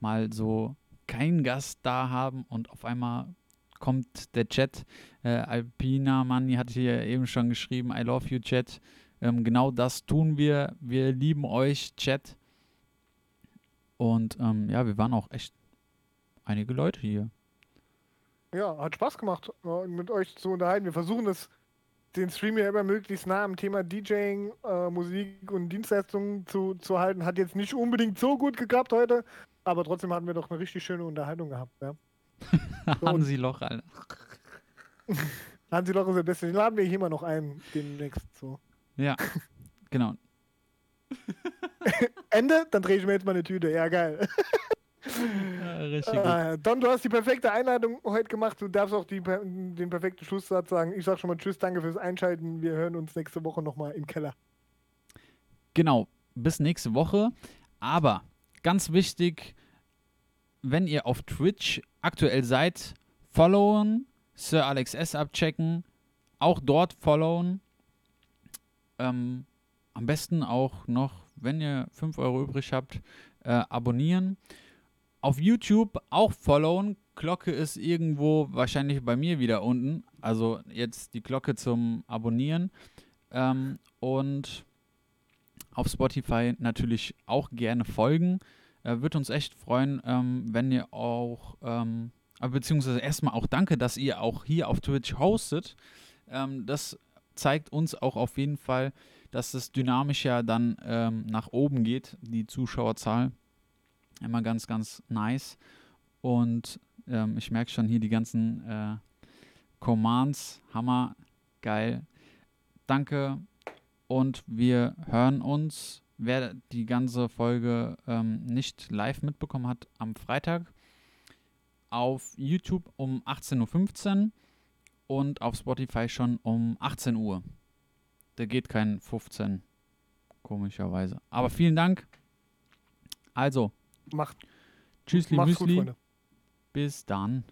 A: mal so keinen Gast da haben und auf einmal kommt der Chat. Äh, Alpina Manni hat hier eben schon geschrieben, I love you Chat. Ähm, genau das tun wir. Wir lieben euch, Chat. Und ähm, ja, wir waren auch echt einige Leute hier.
B: Ja, hat Spaß gemacht, äh, mit euch zu unterhalten. Wir versuchen das, den Stream ja immer möglichst nah am Thema DJing, äh, Musik und Dienstleistungen zu, zu halten. Hat jetzt nicht unbedingt so gut geklappt heute, aber trotzdem hatten wir doch eine richtig schöne Unterhaltung gehabt. Ja.
A: Hansi Loch, Alter.
B: Hansi Loch ist der Beste. Den laden wir hier mal noch ein demnächst. So.
A: Ja, genau.
B: Ende, dann drehe ich mir jetzt mal eine Tüte. Ja, geil. Äh, Don, du hast die perfekte Einleitung heute gemacht. Du darfst auch die, den perfekten Schlusssatz sagen. Ich sag schon mal Tschüss, danke fürs Einschalten. Wir hören uns nächste Woche nochmal im Keller.
A: Genau, bis nächste Woche. Aber ganz wichtig, wenn ihr auf Twitch aktuell seid, followen, Sir Alex S abchecken, auch dort followen. Ähm, am besten auch noch, wenn ihr 5 Euro übrig habt, äh, abonnieren. Auf YouTube auch followen. Glocke ist irgendwo wahrscheinlich bei mir wieder unten. Also jetzt die Glocke zum Abonnieren. Ähm, und auf Spotify natürlich auch gerne folgen. Äh, Würde uns echt freuen, ähm, wenn ihr auch, ähm, äh, beziehungsweise erstmal auch danke, dass ihr auch hier auf Twitch hostet. Ähm, das zeigt uns auch auf jeden Fall, dass es dynamisch ja dann ähm, nach oben geht, die Zuschauerzahl. Immer ganz, ganz nice. Und ähm, ich merke schon hier die ganzen äh, Commands. Hammer, geil. Danke und wir hören uns, wer die ganze Folge ähm, nicht live mitbekommen hat, am Freitag auf YouTube um 18.15 Uhr und auf Spotify schon um 18 Uhr. Da geht kein 15, komischerweise. Aber vielen Dank. Also,
B: Macht,
A: tschüssli
B: macht's gut,
A: Müsli.
B: Freunde.
A: Bis dann.